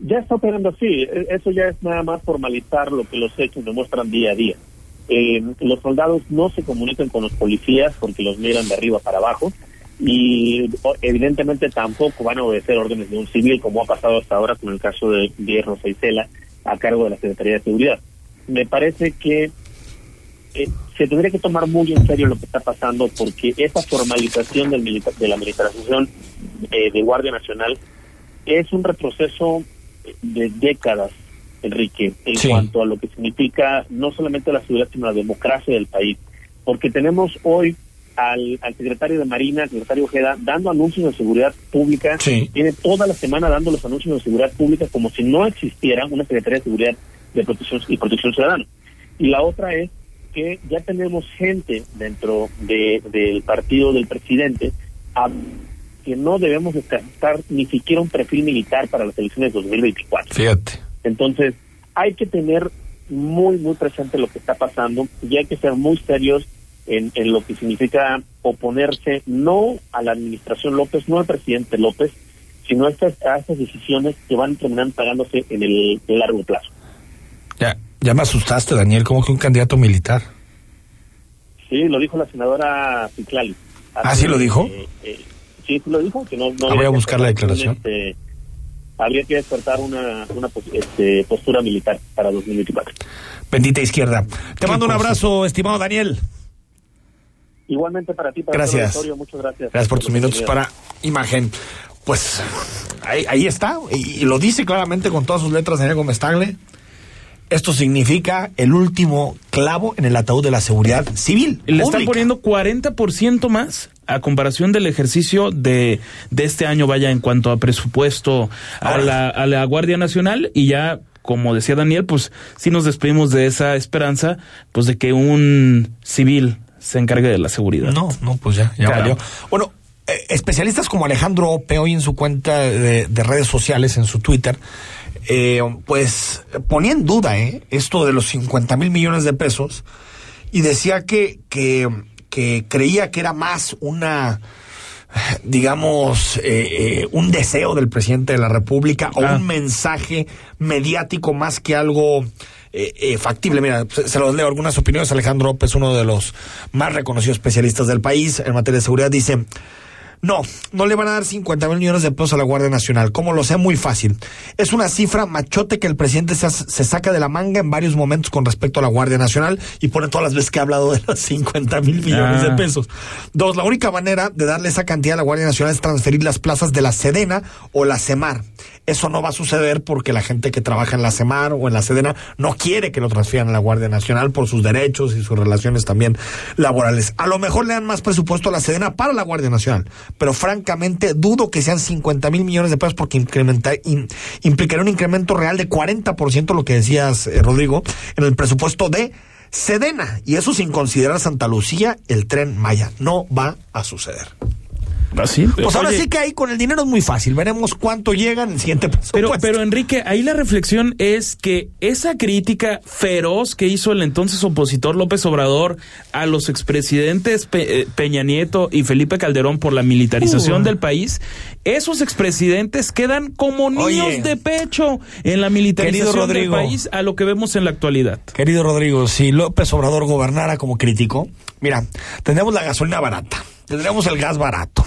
Ya está operando así. Eso ya es nada más formalizar lo que los hechos demuestran día a día. Eh, los soldados no se comunican con los policías porque los miran de arriba para abajo y evidentemente tampoco van a obedecer órdenes de un civil como ha pasado hasta ahora con el caso de Guillermo Seisela a cargo de la Secretaría de Seguridad. Me parece que eh, se tendría que tomar muy en serio lo que está pasando porque esa formalización del milita- de la militarización eh, de Guardia Nacional es un retroceso de décadas, Enrique, en Sí. cuanto a lo que significa no solamente la seguridad, sino la democracia del país. Porque tenemos hoy al, al secretario de Marina, al secretario Ojeda, dando anuncios de seguridad pública. Tiene toda la semana dando los anuncios de seguridad pública como si no existiera una Secretaría de Seguridad de Protección y Protección Ciudadana. Y la otra es que ya tenemos gente dentro de- del partido del presidente a- que no debemos descartar ni siquiera un perfil militar para las elecciones de 2024. Fíjate. Entonces, hay que tener muy, muy presente lo que está pasando y hay que ser muy serios en, en lo que significa oponerse no a la administración López, no al presidente López, sino a estas, a estas decisiones que van terminando pagándose en el, largo plazo. Ya, ya me asustaste, Daniel, como que un candidato militar. Sí, lo dijo la senadora Ciclali. ¿Ah, sí lo dijo? Eh, eh, sí, sí lo dijo. Que no, no Ah, voy a buscar la declaración. este, habría que despertar una, una este, postura militar para 2024. Bendita izquierda. Te mando un abrazo, estimado Daniel. Igualmente para ti, para Gracias. el auditorio, muchas gracias. Gracias por tus minutos para imagen. Pues ahí, ahí está, y, y lo dice claramente con todas sus letras Daniel Gómez Tagle. Esto significa el último clavo en el ataúd de la seguridad civil. Le están poniendo 40% más a comparación del ejercicio de, de este año, vaya, en cuanto a presupuesto a la, a la Guardia Nacional y ya, como decía Daniel, pues sí nos despedimos de esa esperanza, pues de que un civil se encargue de la seguridad. No, no, pues ya, ya. Bueno, eh, especialistas como Alejandro Ope hoy en su cuenta de, de redes sociales, en su Twitter, eh, pues ponía en duda eh, esto de los 50 mil millones de pesos y decía que, que, que creía que era más una digamos, eh, eh, un deseo del presidente de la República o un mensaje mediático más que algo eh, eh, factible. Mira, se, los leo algunas opiniones. Alejandro López, uno de los más reconocidos especialistas del país en materia de seguridad, dice... No, no le van a dar 50 mil millones de pesos a la Guardia Nacional. Como lo sé, muy fácil. Es una cifra machote que el presidente se, saca de la manga en varios momentos con respecto a la Guardia Nacional y pone todas las veces que ha hablado de los 50 mil millones Ah. de pesos. Dos, la única manera de darle esa cantidad a la Guardia Nacional es transferir las plazas de la Sedena o la CEMAR. Eso no va a suceder porque la gente que trabaja en la CEMAR o en la Sedena no quiere que lo transfieran a la Guardia Nacional por sus derechos y sus relaciones también laborales. A lo mejor le dan más presupuesto a la Sedena para la Guardia Nacional, pero francamente dudo que sean 50 mil millones de pesos porque incrementa, in- implicaría un incremento real de 40%, lo que decías, eh, Rodrigo, en el presupuesto de Sedena. Y eso sin considerar Santa Lucía, el tren Maya. No va a suceder. Así. Pues ahora Oye, sí que ahí con el dinero es muy fácil. Veremos cuánto llega en el siguiente presupuesto. Pero, pero Enrique, ahí la reflexión es que esa crítica feroz que hizo el entonces opositor López Obrador a los expresidentes Pe- eh, Peña Nieto y Felipe Calderón por la militarización Uh. del país, esos expresidentes quedan como niños Oye. de pecho en la militarización Querido del Rodrigo. país a lo que vemos en la actualidad. Querido Rodrigo, si López Obrador gobernara como crítico, mira, tendríamos la gasolina barata, tendríamos el gas barato,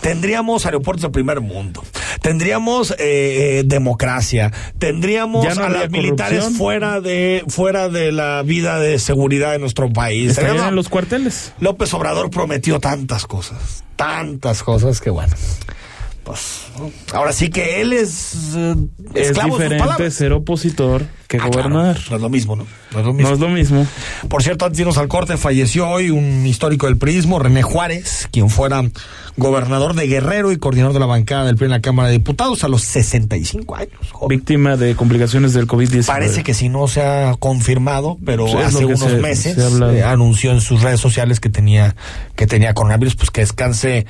tendríamos aeropuertos de primer mundo, tendríamos eh, eh, democracia, tendríamos no a las militares fuera de fuera de la vida de seguridad de nuestro país. Estarían en los cuarteles. López Obrador prometió tantas cosas, tantas cosas que bueno. Pues ahora sí que él es eh, Es esclavo de sus diferente ser opositor que Ah, claro, gobernar. no es lo mismo, ¿no? No es lo mismo. No es lo mismo. Por cierto, antes de irnos al corte, falleció hoy un histórico del prismo, René Juárez, quien fuera gobernador de Guerrero y coordinador de la bancada del PRI en la Cámara de Diputados a los 65 años. joven. Víctima de complicaciones del COVID-19. Parece que si no se ha confirmado, pero es hace unos se- meses se eh, anunció en sus redes sociales que tenía que tenía coronavirus, pues que descanse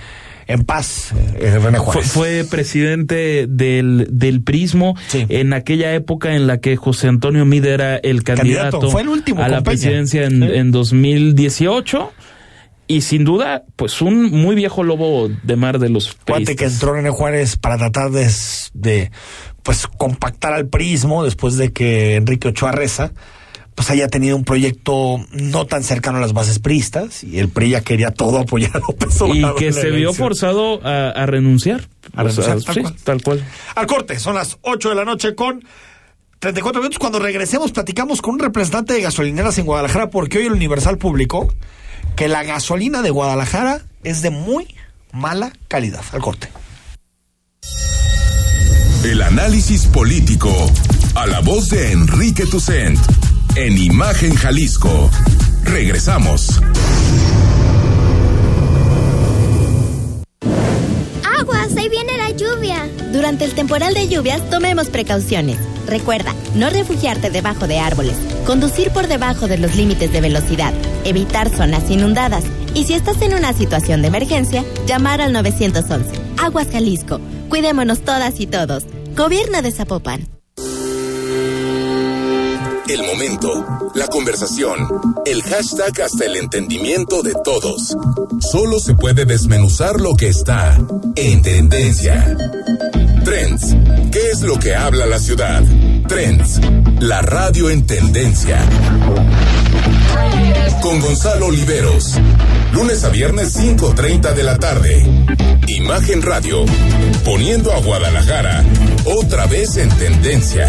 en paz eh, René Fue, Juárez. fue presidente del, del Prismo Sí. en aquella época en la que José Antonio Mide era el Candidato. candidato, Fue el último a la Peña. presidencia en, Sí. en 2018 y sin duda pues un muy viejo lobo de mar de los Cuate que entró René Juárez para tratar de, de pues compactar al prismo después de que Enrique Ochoa Reza pues haya tenido un proyecto no tan cercano a las bases priistas y el PRI ya quería todo apoyar a López y Obrador que en la se vio forzado a, a renunciar. A O sea, renunciar, tal sí, cual. tal cual. Al corte, son las 8 de la noche con 34 minutos. Cuando regresemos, platicamos con un representante de gasolineras en Guadalajara, porque hoy el Universal publicó que la gasolina de Guadalajara es de muy mala calidad. Al corte. El análisis político. A la voz de Enrique Tucent. En Imagen Jalisco. Regresamos. ¡Aguas! Ahí viene la lluvia. Durante el temporal de lluvias, tomemos precauciones. Recuerda, no refugiarte debajo de árboles, conducir por debajo de los límites de velocidad, evitar zonas inundadas y si estás en una situación de emergencia, llamar al 911. Aguas Jalisco. Cuidémonos todas y todos. Gobierno de Zapopan. El momento, la conversación, el hashtag hasta el entendimiento de todos. Solo se puede desmenuzar lo que está en tendencia. Trends. ¿Qué es lo que habla la ciudad? Trends. La radio en tendencia. Con Gonzalo Oliveros. Lunes a viernes 5.30 de la tarde. Imagen Radio. Poniendo a Guadalajara otra vez en tendencia.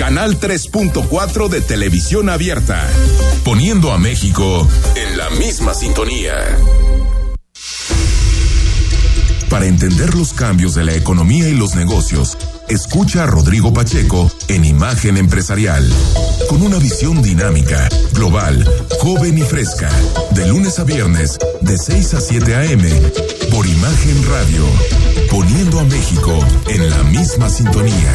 Canal 3.4 de televisión abierta, poniendo a México en la misma sintonía. Para entender los cambios de la economía y los negocios, escucha a Rodrigo Pacheco en Imagen Empresarial, con una visión dinámica, global, joven y fresca, de lunes a viernes, de 6 a 7 a.m., por Imagen Radio, poniendo a México en la misma sintonía.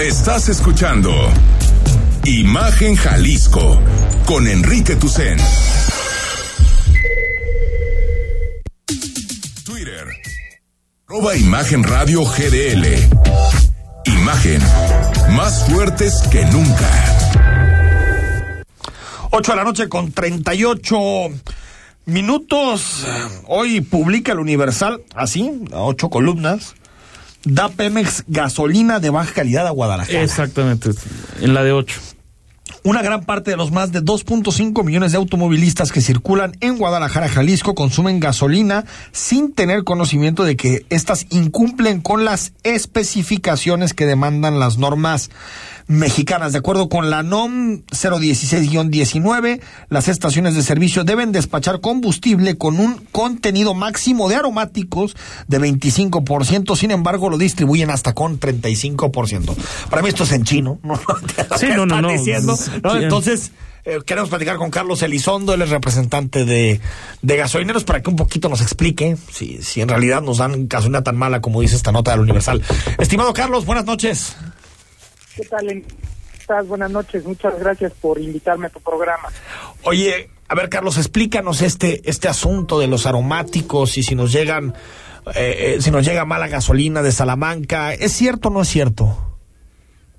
Estás escuchando Imagen Jalisco con Enrique Tucen. Twitter. Arroba Imagen Radio GDL. Imagen. Más fuertes que nunca. 8 de la noche con 38 minutos. Hoy publica el Universal, así, ocho columnas da Pemex gasolina de baja calidad a Guadalajara. Exactamente, en la de 8. Una gran parte de los más de 2.5 millones de automovilistas que circulan en Guadalajara, Jalisco, consumen gasolina sin tener conocimiento de que éstas incumplen con las especificaciones que demandan las normas mexicanas. De acuerdo con la NOM 016-19, las estaciones de servicio deben despachar combustible con un contenido máximo de aromáticos de 25%, sin embargo lo distribuyen hasta con 35%. Para mí esto es en chino, ¿no? sí, no, no, no. Diciendo, ¿no? Entonces... Eh, queremos platicar con Carlos Elizondo, él es representante de, de gasolineros, para que un poquito nos explique si, si en realidad nos dan gasolina tan mala como dice esta nota del Universal. Estimado Carlos, buenas noches. ¿Qué tal? ¿Estás? Buenas noches. Muchas gracias por invitarme a tu programa. Oye, a ver, Carlos, explícanos este este asunto de los aromáticos y si nos llegan eh, si nos llega mala gasolina de Salamanca. ¿Es cierto o no es cierto?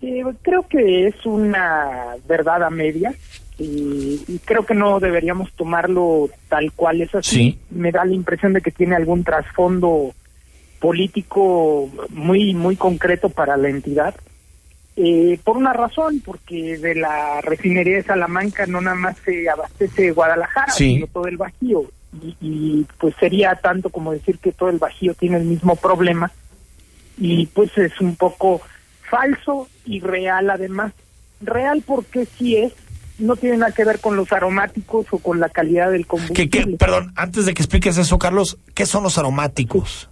Eh, creo que es una verdad a media. y, y creo que no deberíamos tomarlo tal cual es así. Sí. Me da la impresión de que tiene algún trasfondo político muy muy concreto para la entidad. Eh, por una razón, porque de la refinería de Salamanca no nada más se abastece Guadalajara, Sí. sino todo el Bajío. Y, y, pues sería tanto como decir que todo el Bajío tiene el mismo problema. Y pues es un poco falso y real además. Real porque sí es, no tiene nada que ver con los aromáticos o con la calidad del ¿Qué, combustible. qué- perdón, antes de que expliques eso, Carlos, ¿qué son los aromáticos?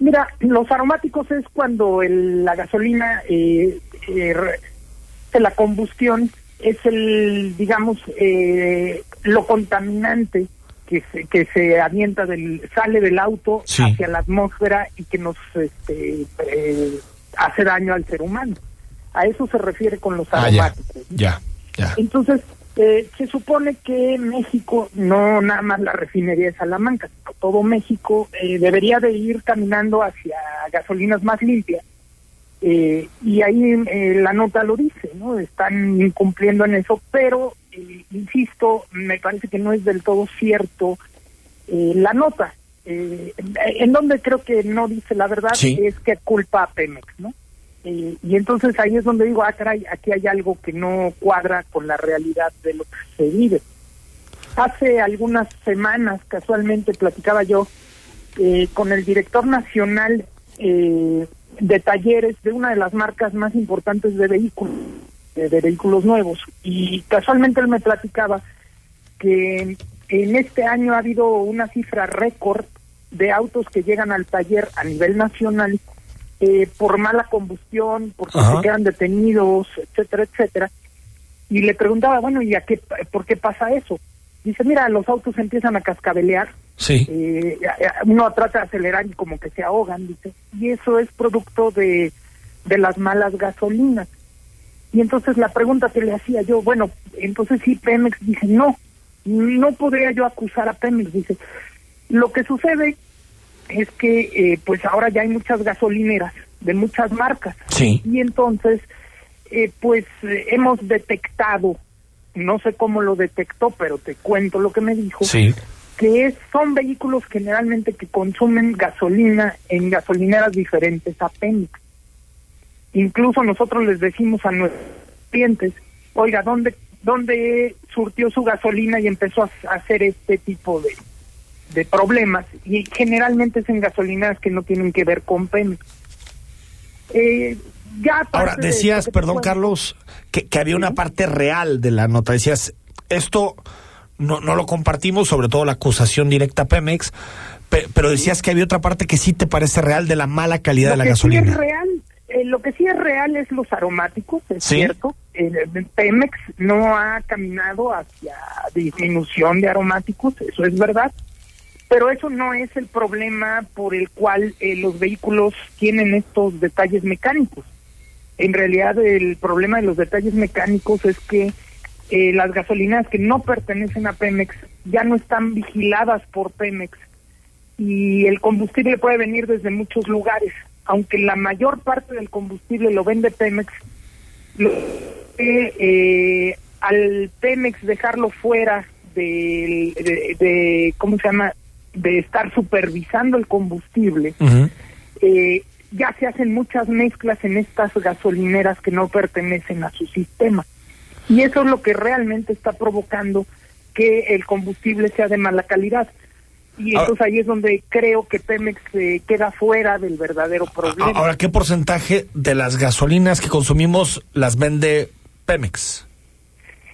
Mira, los aromáticos es cuando el- la gasolina, eh, eh, la combustión, es el, digamos, eh, lo contaminante que se, que se avienta del, sale del auto Sí. hacia la atmósfera y que nos este, eh, hace daño al ser humano. A eso se refiere con los Ah, ya, aromáticos. ya, ya. Entonces, eh, se supone que México, no nada más la refinería de Salamanca, sino todo México eh, debería de ir caminando hacia gasolinas más limpias. Eh, y ahí eh, la nota lo dice, ¿no? Están incumpliendo en eso, pero, eh, insisto, me parece que no es del todo cierto eh, la nota. Eh, en donde creo que no dice la verdad Sí. es que culpa a Pemex, ¿no? Eh, y entonces ahí es donde digo, ah, caray, aquí hay algo que no cuadra con la realidad de lo que se vive. Hace algunas semanas, casualmente, platicaba yo eh, con el director nacional eh, de talleres de una de las marcas más importantes de vehículos, de, de vehículos nuevos. Y casualmente él me platicaba que en este año ha habido una cifra récord de autos que llegan al taller a nivel nacional eh, por mala combustión, porque Ajá. se quedan detenidos, etcétera, etcétera. Y le preguntaba, bueno, ¿y a qué, por qué pasa eso? Dice, mira, los autos empiezan a cascabelear, Sí. eh, uno trata de acelerar y como que se ahogan, dice, y eso es producto de, de las malas gasolinas. Y entonces la pregunta que le hacía yo, bueno, entonces sí, Pemex dice, no, no podría yo acusar a Pemex, dice, lo que sucede es que eh, pues ahora ya hay muchas gasolineras de muchas marcas Sí. y entonces eh, pues eh, hemos detectado, no sé cómo lo detectó, pero te cuento lo que me dijo, Sí. que es, son vehículos generalmente que consumen gasolina en gasolineras diferentes a Pemex. Incluso nosotros les decimos a nuestros clientes, oiga, ¿dónde, dónde surtió su gasolina y empezó a hacer este tipo de, de problemas? Y generalmente es en gasolineras que no tienen que ver con Pemex. Eh, ya Ahora, de decías, perdón, Carlos, que, que había una parte real de la nota. Decías, esto no, no lo compartimos, sobre todo la acusación directa a Pemex, pe- pero decías que había otra parte que sí te parece real de la mala calidad de la que sí gasolina. es real, eh, lo que sí es real es los aromáticos, es Sí. cierto. Eh, Pemex no ha caminado hacia disminución de aromáticos, eso es verdad. Pero eso no es el problema por el cual eh, los vehículos tienen estos detalles mecánicos. En realidad el problema de los detalles mecánicos es que eh, las gasolinas que no pertenecen a Pemex ya no están vigiladas por Pemex y el combustible puede venir desde muchos lugares. Aunque la mayor parte del combustible lo vende Pemex, lo que, eh, al Pemex dejarlo fuera de, de, ¿cómo se llama? De estar supervisando el combustible, eh, ya se hacen muchas mezclas en estas gasolineras que no pertenecen a su sistema. Y eso es lo que realmente está provocando que el combustible sea de mala calidad. Y Ahora- entonces ahí es donde creo que Pemex eh, queda fuera del verdadero problema. Ahora, ¿qué porcentaje de las gasolinas que consumimos las vende Pemex?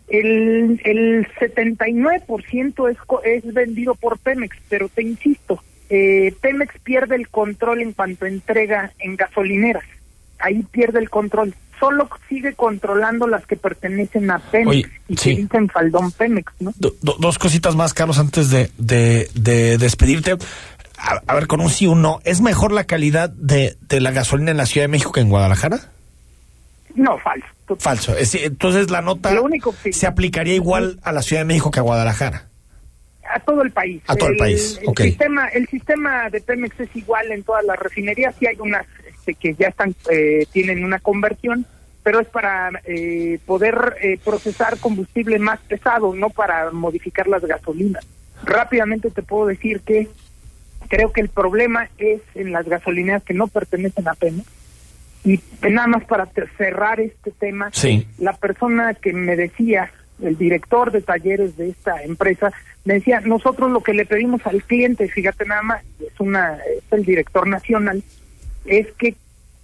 El, el 79% es, es vendido por Pemex, pero te insisto, eh, Pemex pierde el control en cuanto entrega en gasolineras. Ahí pierde el control. Solo sigue controlando las que pertenecen a Pemex Oye, y sí. que dicen faldón Pemex, ¿no? Do- do- dos cositas más, Carlos, antes de, de, de despedirte. A, a ver, con un sí o un no, ¿es mejor la calidad de, de la gasolina en la Ciudad de México que en Guadalajara? No, falso. Falso. Es entonces la nota Lo único que- se aplicaría igual a la Ciudad de México que a Guadalajara. A todo el país. A todo el país, el. Sistema, el sistema de Pemex es igual en todas las refinerías. Sí hay unas este, que ya están eh, tienen una conversión, pero es para eh, poder eh, procesar combustible más pesado, no para modificar las gasolinas. Rápidamente te puedo decir que creo que el problema es en las gasolineras que no pertenecen a Pemex. Y nada más para cerrar este tema, Sí. la persona que me decía, el director de talleres de esta empresa, me decía, nosotros lo que le pedimos al cliente, fíjate nada más, es una es el director nacional, es que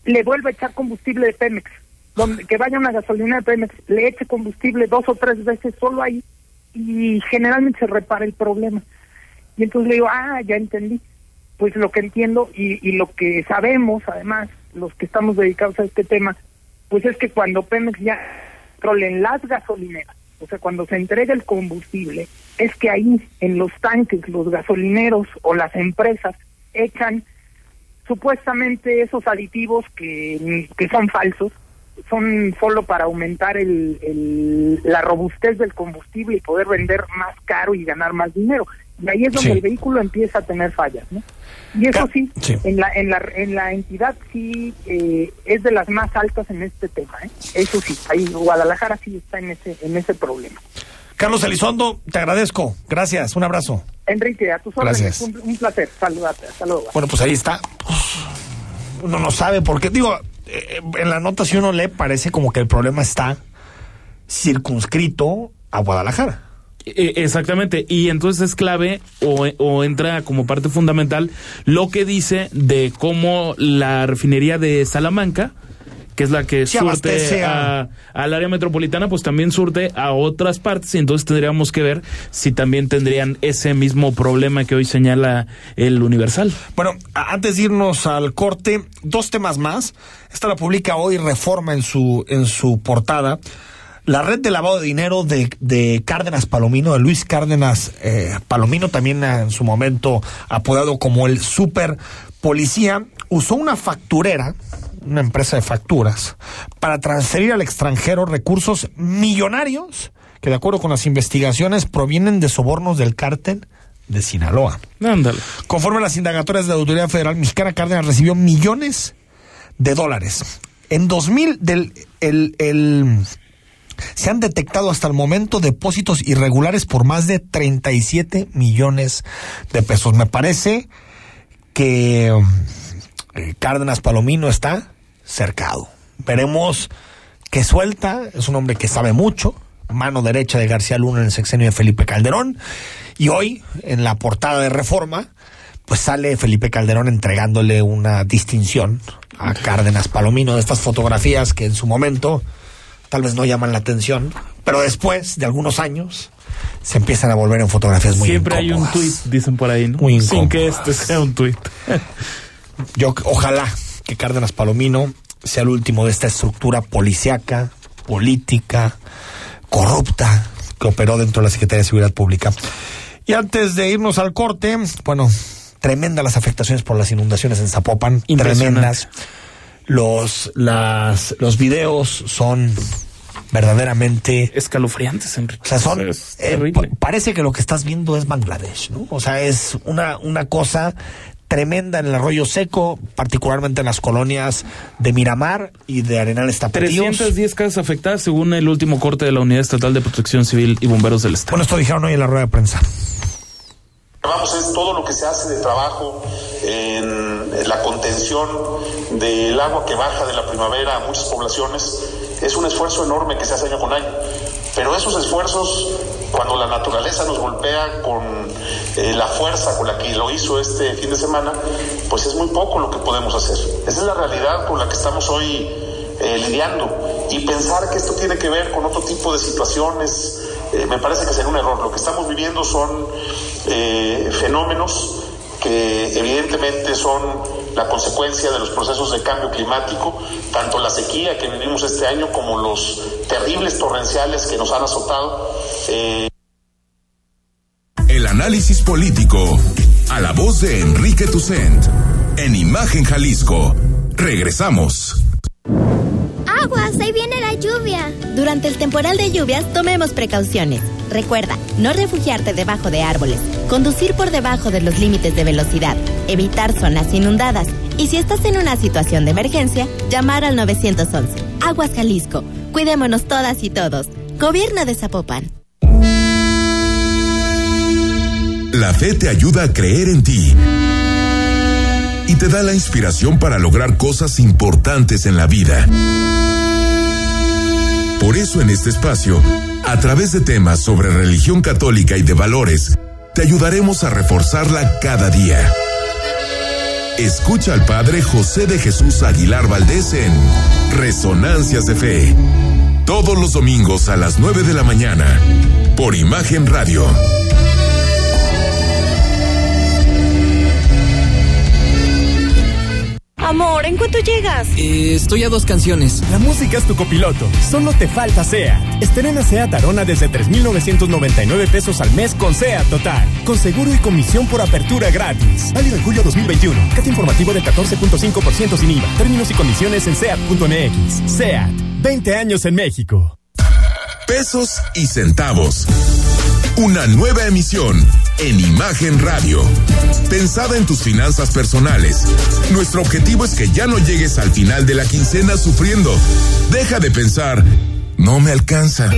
le vuelva a echar combustible de Pemex, donde que vaya una gasolina de Pemex, le eche combustible dos o tres veces solo ahí y generalmente se repara el problema. Y entonces le digo, ah, ya entendí. Pues lo que entiendo y, y lo que sabemos, además, los que estamos dedicados a este tema, pues es que cuando Pemex ya controlen las gasolineras, o sea, cuando se entrega el combustible, es que ahí en los tanques los gasolineros o las empresas echan supuestamente esos aditivos que, que son falsos, son solo para aumentar el, el- la robustez del combustible y poder vender más caro y ganar más dinero. Y ahí es donde Sí. el vehículo empieza a tener fallas, ¿no? Y eso sí, sí. En, la, en, la, en la entidad sí eh, es de las más altas en este tema, ¿eh? Eso sí, ahí Guadalajara sí está en ese, en ese problema. Carlos Elizondo, te agradezco. Gracias, un abrazo. Enrique, a tus órdenes, Gracias. un, un placer saludarte, hasta luego. Bueno, pues ahí está. Uno no sabe por qué. Digo, eh, en la nota si uno lee parece como que el problema está circunscrito a Guadalajara. Eh, Exactamente, y entonces es clave o, o entra como parte fundamental lo que dice de cómo la refinería de Salamanca, que es la que Sí, surte a- al área metropolitana, pues también surte a otras partes, y entonces tendríamos que ver si también tendrían ese mismo problema que hoy señala el Universal. Bueno, antes de irnos al corte, dos temas más. Esta la publica hoy Reforma en su, en su portada. La red de lavado de dinero de, de Cárdenas Palomino, de Luis Cárdenas eh, Palomino, también en su momento apodado como el super policía, usó una facturera, una empresa de facturas, para transferir al extranjero recursos millonarios que de acuerdo con las investigaciones provienen de sobornos del cártel de Sinaloa. Ándale. Conforme a las indagatorias de la Autoridad Federal Mexicana, Cárdenas recibió millones de dólares. En 2000, del, el, el- se han detectado hasta el momento depósitos irregulares por más de 37 millones de pesos. Me parece que eh, Cárdenas Palomino está cercado. Veremos qué suelta. Es un hombre que sabe mucho. Mano derecha de García Luna en el sexenio de Felipe Calderón. Y hoy, en la portada de Reforma, pues sale Felipe Calderón entregándole una distinción a Cárdenas Palomino de estas fotografías que en su momento tal vez no llaman la atención, pero después de algunos años se empiezan a volver en fotografías muy Siempre hay un tuit, dicen por ahí, ¿no? Muy Sin que este sea un tuit. Yo ojalá que Cárdenas Palomino sea el último de esta estructura policiaca, política, corrupta que operó dentro de la Secretaría de Seguridad Pública. Y antes de irnos al corte, bueno, tremendas las afectaciones por las inundaciones en Zapopan, tremendas. Los las los videos son verdaderamente escalofriantes, Enrique. O sea, son Es eh, parece que lo que estás viendo es Bangladesh, ¿no? O sea, es una una cosa tremenda en el arroyo seco, particularmente en las colonias de Miramar y de Arenales Tapatíos. 310 casas afectadas según el último corte de la Unidad Estatal de Protección Civil y Bomberos del Estado. Bueno, esto dijeron hoy en la rueda de prensa. Vamos, es todo lo que se hace de trabajo en, la contención del agua que baja de la primavera a muchas poblaciones. Es un esfuerzo enorme que se hace año con año. Pero esos esfuerzos, cuando la naturaleza nos golpea con eh, la fuerza con la que lo hizo este fin de semana, pues es muy poco lo que podemos hacer. Esa es la realidad con la que estamos hoy eh, lidiando. Y pensar que esto tiene que ver con otro tipo de situaciones, eh, me parece que sería un error. Lo que estamos viviendo son eh, fenómenos que evidentemente son la consecuencia de los procesos de cambio climático, tanto la sequía que vivimos este año como los terribles torrenciales que nos han azotado. Eh, El análisis político. A la voz de Enrique Tucent. En Imagen Jalisco. Regresamos. Aguas, ahí viene la lluvia. Durante el temporal de lluvias, tomemos precauciones. Recuerda, no refugiarte debajo de árboles, conducir por debajo de los límites de velocidad, evitar zonas inundadas, Y si estás en una situación de emergencia, llamar al 911. Aguas Jalisco. Cuidémonos todas y todos. Gobierno de Zapopan. La fe te ayuda a creer en ti y te da la inspiración para lograr cosas importantes en la vida. Por eso en este espacio, a través de temas sobre religión católica y de valores, te ayudaremos a reforzarla cada día. Escucha al Padre José de Jesús Aguilar Valdés en Resonancias de Fe. Todos los domingos a las 9 de la mañana. Por Imagen Radio. Amor, ¿en cuánto llegas? Eh, estoy a dos canciones. La música es tu copiloto. Solo te falta SEAT. Estrena SEAT Arona desde 3,999 pesos al mes con SEAT Total. Con seguro y comisión por apertura gratis. Válido en julio 2021. Cat informativo del 14.5% sin IVA. Términos y condiciones en SEAT.mx. SEAT. 20 años en México. Pesos y centavos. Una nueva emisión en Imagen Radio. Pensada en tus finanzas personales. Nuestro objetivo es que ya no llegues al final de la quincena sufriendo. Deja de pensar, no me alcanza.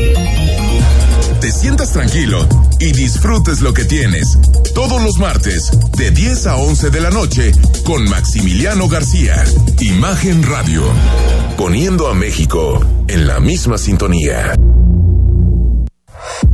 Te sientas tranquilo y disfrutes lo que tienes. Todos los martes, de 10 a 11 de la noche, con Maximiliano García. Imagen Radio. Poniendo a México en la misma sintonía.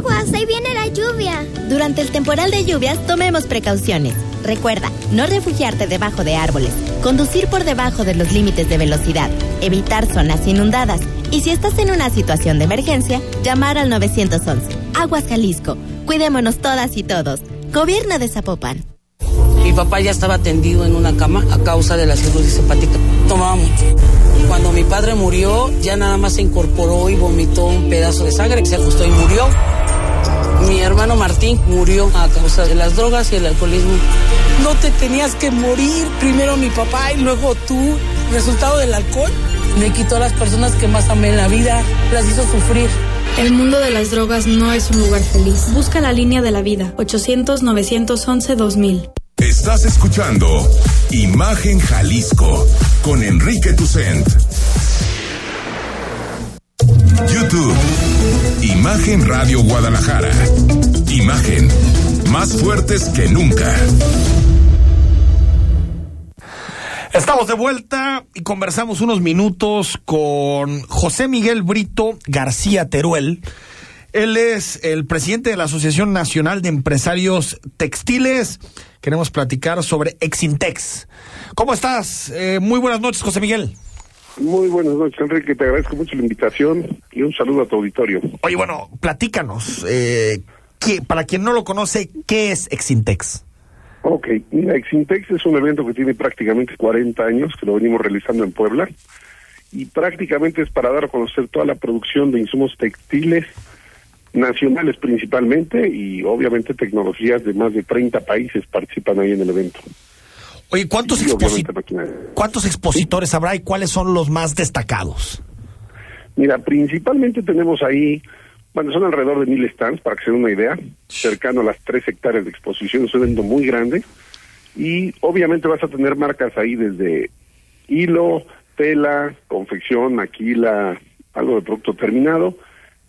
¡Aguas! Ahí viene la lluvia. Durante el temporal de lluvias, tomemos precauciones. Recuerda, no refugiarte debajo de árboles, conducir por debajo de los límites de velocidad, evitar zonas inundadas y si estás en una situación de emergencia, llamar al 911. Aguas Jalisco. Cuidémonos todas y todos. Gobierno de Zapopan. Mi papá ya estaba tendido en una cama a causa de la cirrosis hepática. Tomaba mucho. Cuando mi padre murió, ya nada más se incorporó y vomitó un pedazo de sangre, se acostó y murió. Mi hermano Martín murió a causa de las drogas y el alcoholismo. No te tenías que morir, primero mi papá y luego tú. Resultado del alcohol me quitó a las personas que más amé en la vida, las hizo sufrir. El mundo de las drogas no es un lugar feliz. Busca la línea de la vida, 800-911-2000. Estás escuchando Imagen Jalisco con Enrique Tucent. YouTube. Imagen Radio Guadalajara. Imagen. Más fuertes que nunca. Estamos de vuelta y conversamos unos minutos con José Miguel Brito García Teruel. Él es el presidente de la Asociación Nacional de Empresarios Textiles. Queremos platicar sobre Exintex. ¿Cómo estás? Eh, muy buenas noches, José Miguel. Muy buenas noches, Enrique. Te agradezco mucho la invitación y un saludo a tu auditorio. Oye, bueno, platícanos. Eh, ¿qué- para quien no lo conoce, ¿qué es Exintex? Ok, mira, Exintex es un evento que tiene prácticamente 40 años, que lo venimos realizando en Puebla, y prácticamente es para dar a conocer toda la producción de insumos textiles nacionales principalmente y obviamente tecnologías de más de 30 países participan ahí en el evento. Oye, ¿cuántos, exposi-. ¿cuántos expositores habrá y cuáles son los más destacados? Mira, principalmente tenemos ahí, bueno, son alrededor de mil stands, para que se den una idea, cercano a las tres hectáreas de exposición, es un evento muy grande, y obviamente vas a tener marcas ahí desde hilo, tela, confección, maquila, algo de producto terminado,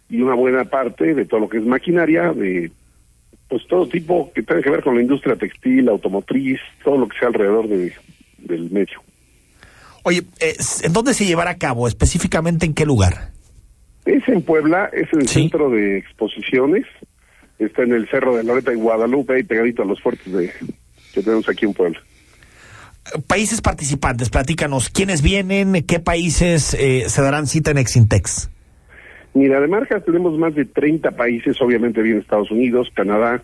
y una buena parte de todo lo que es maquinaria, de pues todo tipo que tenga que ver con la industria textil, automotriz, todo lo que sea alrededor de, del medio. Oye, eh, ¿en dónde se llevará a cabo? ¿Específicamente en qué lugar? Es en Puebla, es el centro de exposiciones, está en el Cerro de Loreta en Guadalupe, ahí pegadito a los fuertes de, que tenemos aquí en Puebla. Países participantes, platícanos, ¿quiénes vienen? ¿Qué países eh, se darán cita en Exintex? Mira, de marcas tenemos más de 30 países, obviamente viene Estados Unidos, Canadá,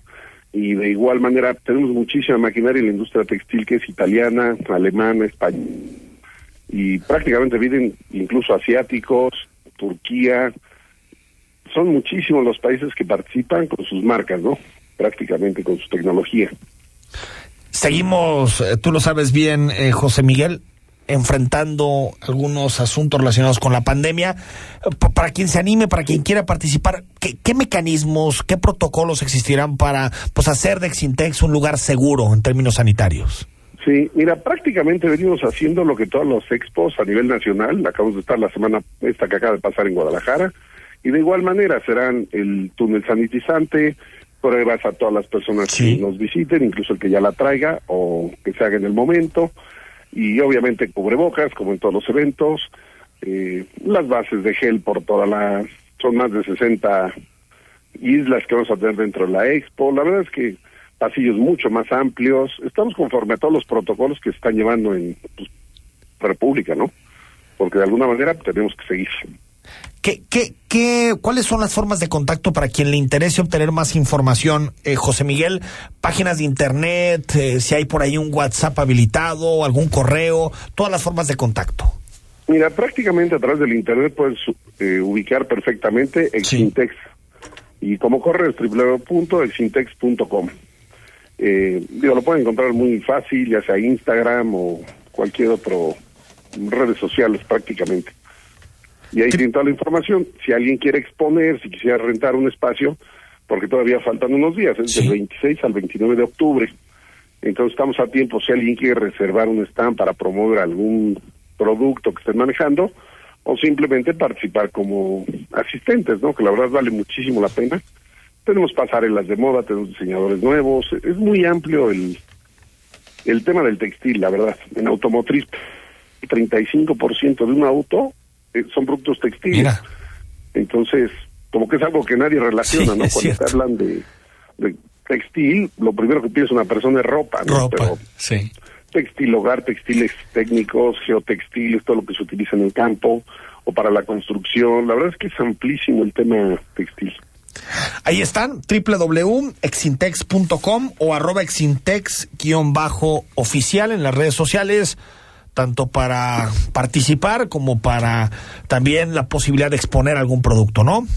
y de igual manera tenemos muchísima maquinaria en la industria textil que es italiana, alemana, española, y prácticamente vienen incluso asiáticos, Turquía, son muchísimos los países que participan con sus marcas, ¿no? prácticamente con su tecnología. Seguimos, eh, tú lo sabes bien, eh, José Miguel, enfrentando algunos asuntos relacionados con la pandemia. Para quien se anime, para quien quiera participar, ¿qué, qué mecanismos, qué protocolos existirán para pues, hacer de Exintex un lugar seguro en términos sanitarios? Sí, mira, prácticamente venimos haciendo lo que todos los expos a nivel nacional, acabamos de estar la semana esta que acaba de pasar en Guadalajara, y de igual manera serán el túnel sanitizante, pruebas a todas las personas que nos visiten, incluso el que ya la traiga o que se haga en el momento, y obviamente cubrebocas, como en todos los eventos, eh, las bases de gel por toda la... son más de 60 islas que vamos a tener dentro de la expo, la verdad es que pasillos mucho más amplios, estamos conforme a todos los protocolos que se están llevando en pues, República, ¿no? Porque de alguna manera tenemos que seguir. ¿Qué, qué, qué, ¿Cuáles son las formas de contacto para quien le interese obtener más información, eh, José Miguel? Páginas de internet, eh, si hay por ahí un WhatsApp habilitado, algún correo, todas las formas de contacto. Mira, prácticamente a través del internet puedes eh, ubicar perfectamente Exintex. Y como correo es www.exintex.com. Eh, digo, lo pueden encontrar muy fácil, ya sea Instagram o cualquier otro redes sociales prácticamente. Y ahí tienen toda la información. Si alguien quiere exponer, si quisiera rentar un espacio, porque todavía faltan unos días, es del 26 al 29 de octubre. Entonces estamos a tiempo, si alguien quiere reservar un stand para promover algún producto que estén manejando, o simplemente participar como asistentes, ¿no? Que la verdad vale muchísimo la pena. Tenemos pasarelas de moda, tenemos diseñadores nuevos, es muy amplio el, el tema del textil, la verdad. En automotriz, 35% de un auto son productos textiles. Entonces, como que es algo que nadie relaciona, Sí, ¿no? Cuando te hablan de, de textil, lo primero que piensa una persona es ropa, ¿no? Ropa, Pero sí. textil hogar, textiles técnicos, geotextiles, todo lo que se utiliza en el campo o para la construcción. La verdad es que es amplísimo el tema textil. Ahí están, www.exintex.com o arroba exintex-oficial en las redes sociales, tanto para participar como para también la posibilidad de exponer algún producto, ¿no?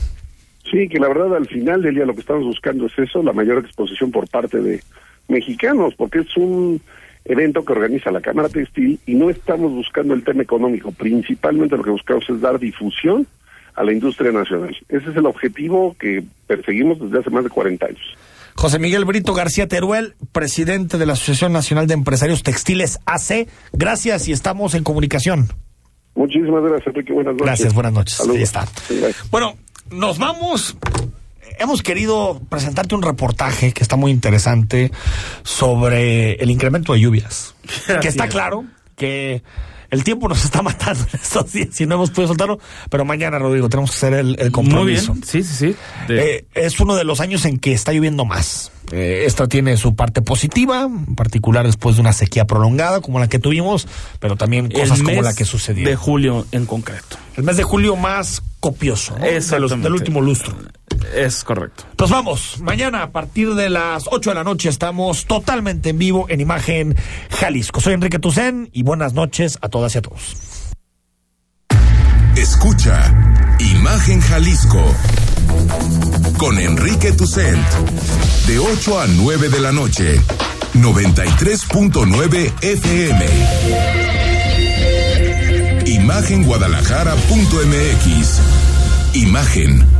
Sí, que la verdad al final del día lo que estamos buscando es eso, la mayor exposición por parte de mexicanos, porque es un evento que organiza la Cámara Textil y no estamos buscando el tema económico, principalmente lo que buscamos es dar difusión a la industria nacional. Ese es el objetivo que perseguimos desde hace más de 40 años. José Miguel Brito García Teruel, presidente de la Asociación Nacional de Empresarios Textiles AC. Gracias y estamos en comunicación. Muchísimas gracias, Enrique. Buenas noches. Gracias, buenas noches. Saludos. Ahí está. Bueno, nos vamos. Hemos querido presentarte un reportaje que está muy interesante sobre el incremento de lluvias. Que está claro que el tiempo nos está matando en estos días y no hemos podido soltarlo, pero mañana, Rodrigo, tenemos que hacer el, el compromiso. Muy bien, sí, sí, sí. De- Eh, es uno de los años en que está lloviendo más. Eh, esta tiene su parte positiva, en particular después de una sequía prolongada como la que tuvimos, pero también el cosas como la que sucedió. De julio en concreto. El mes de julio más copioso, ¿no? De los- Exactamente. del último lustro. Es correcto. Nos vamos. Mañana a partir de las 8 de la noche estamos totalmente en vivo en Imagen Jalisco. Soy Enrique Tucen y buenas noches a todas y a todos. Escucha Imagen Jalisco con Enrique Tucent de 8 a 9 de la noche 93.9 FM Imagenguadalajara.mx Imagen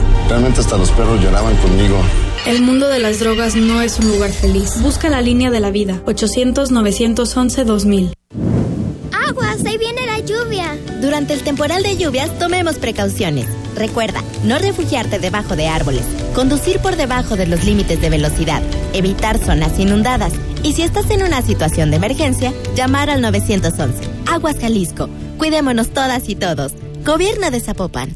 realmente hasta los perros lloraban conmigo. El mundo de las drogas no es un lugar feliz. Busca la línea de la vida. 800-911-2000. ¡Aguas! ¡Ahí viene la lluvia! Durante el temporal de lluvias, tomemos precauciones. Recuerda, no refugiarte debajo de árboles, conducir por debajo de los límites de velocidad, evitar zonas inundadas y si estás en una situación de emergencia, llamar al 911. Aguas Jalisco. Cuidémonos todas y todos. Gobierno de Zapopan.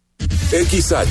É Aqui sai.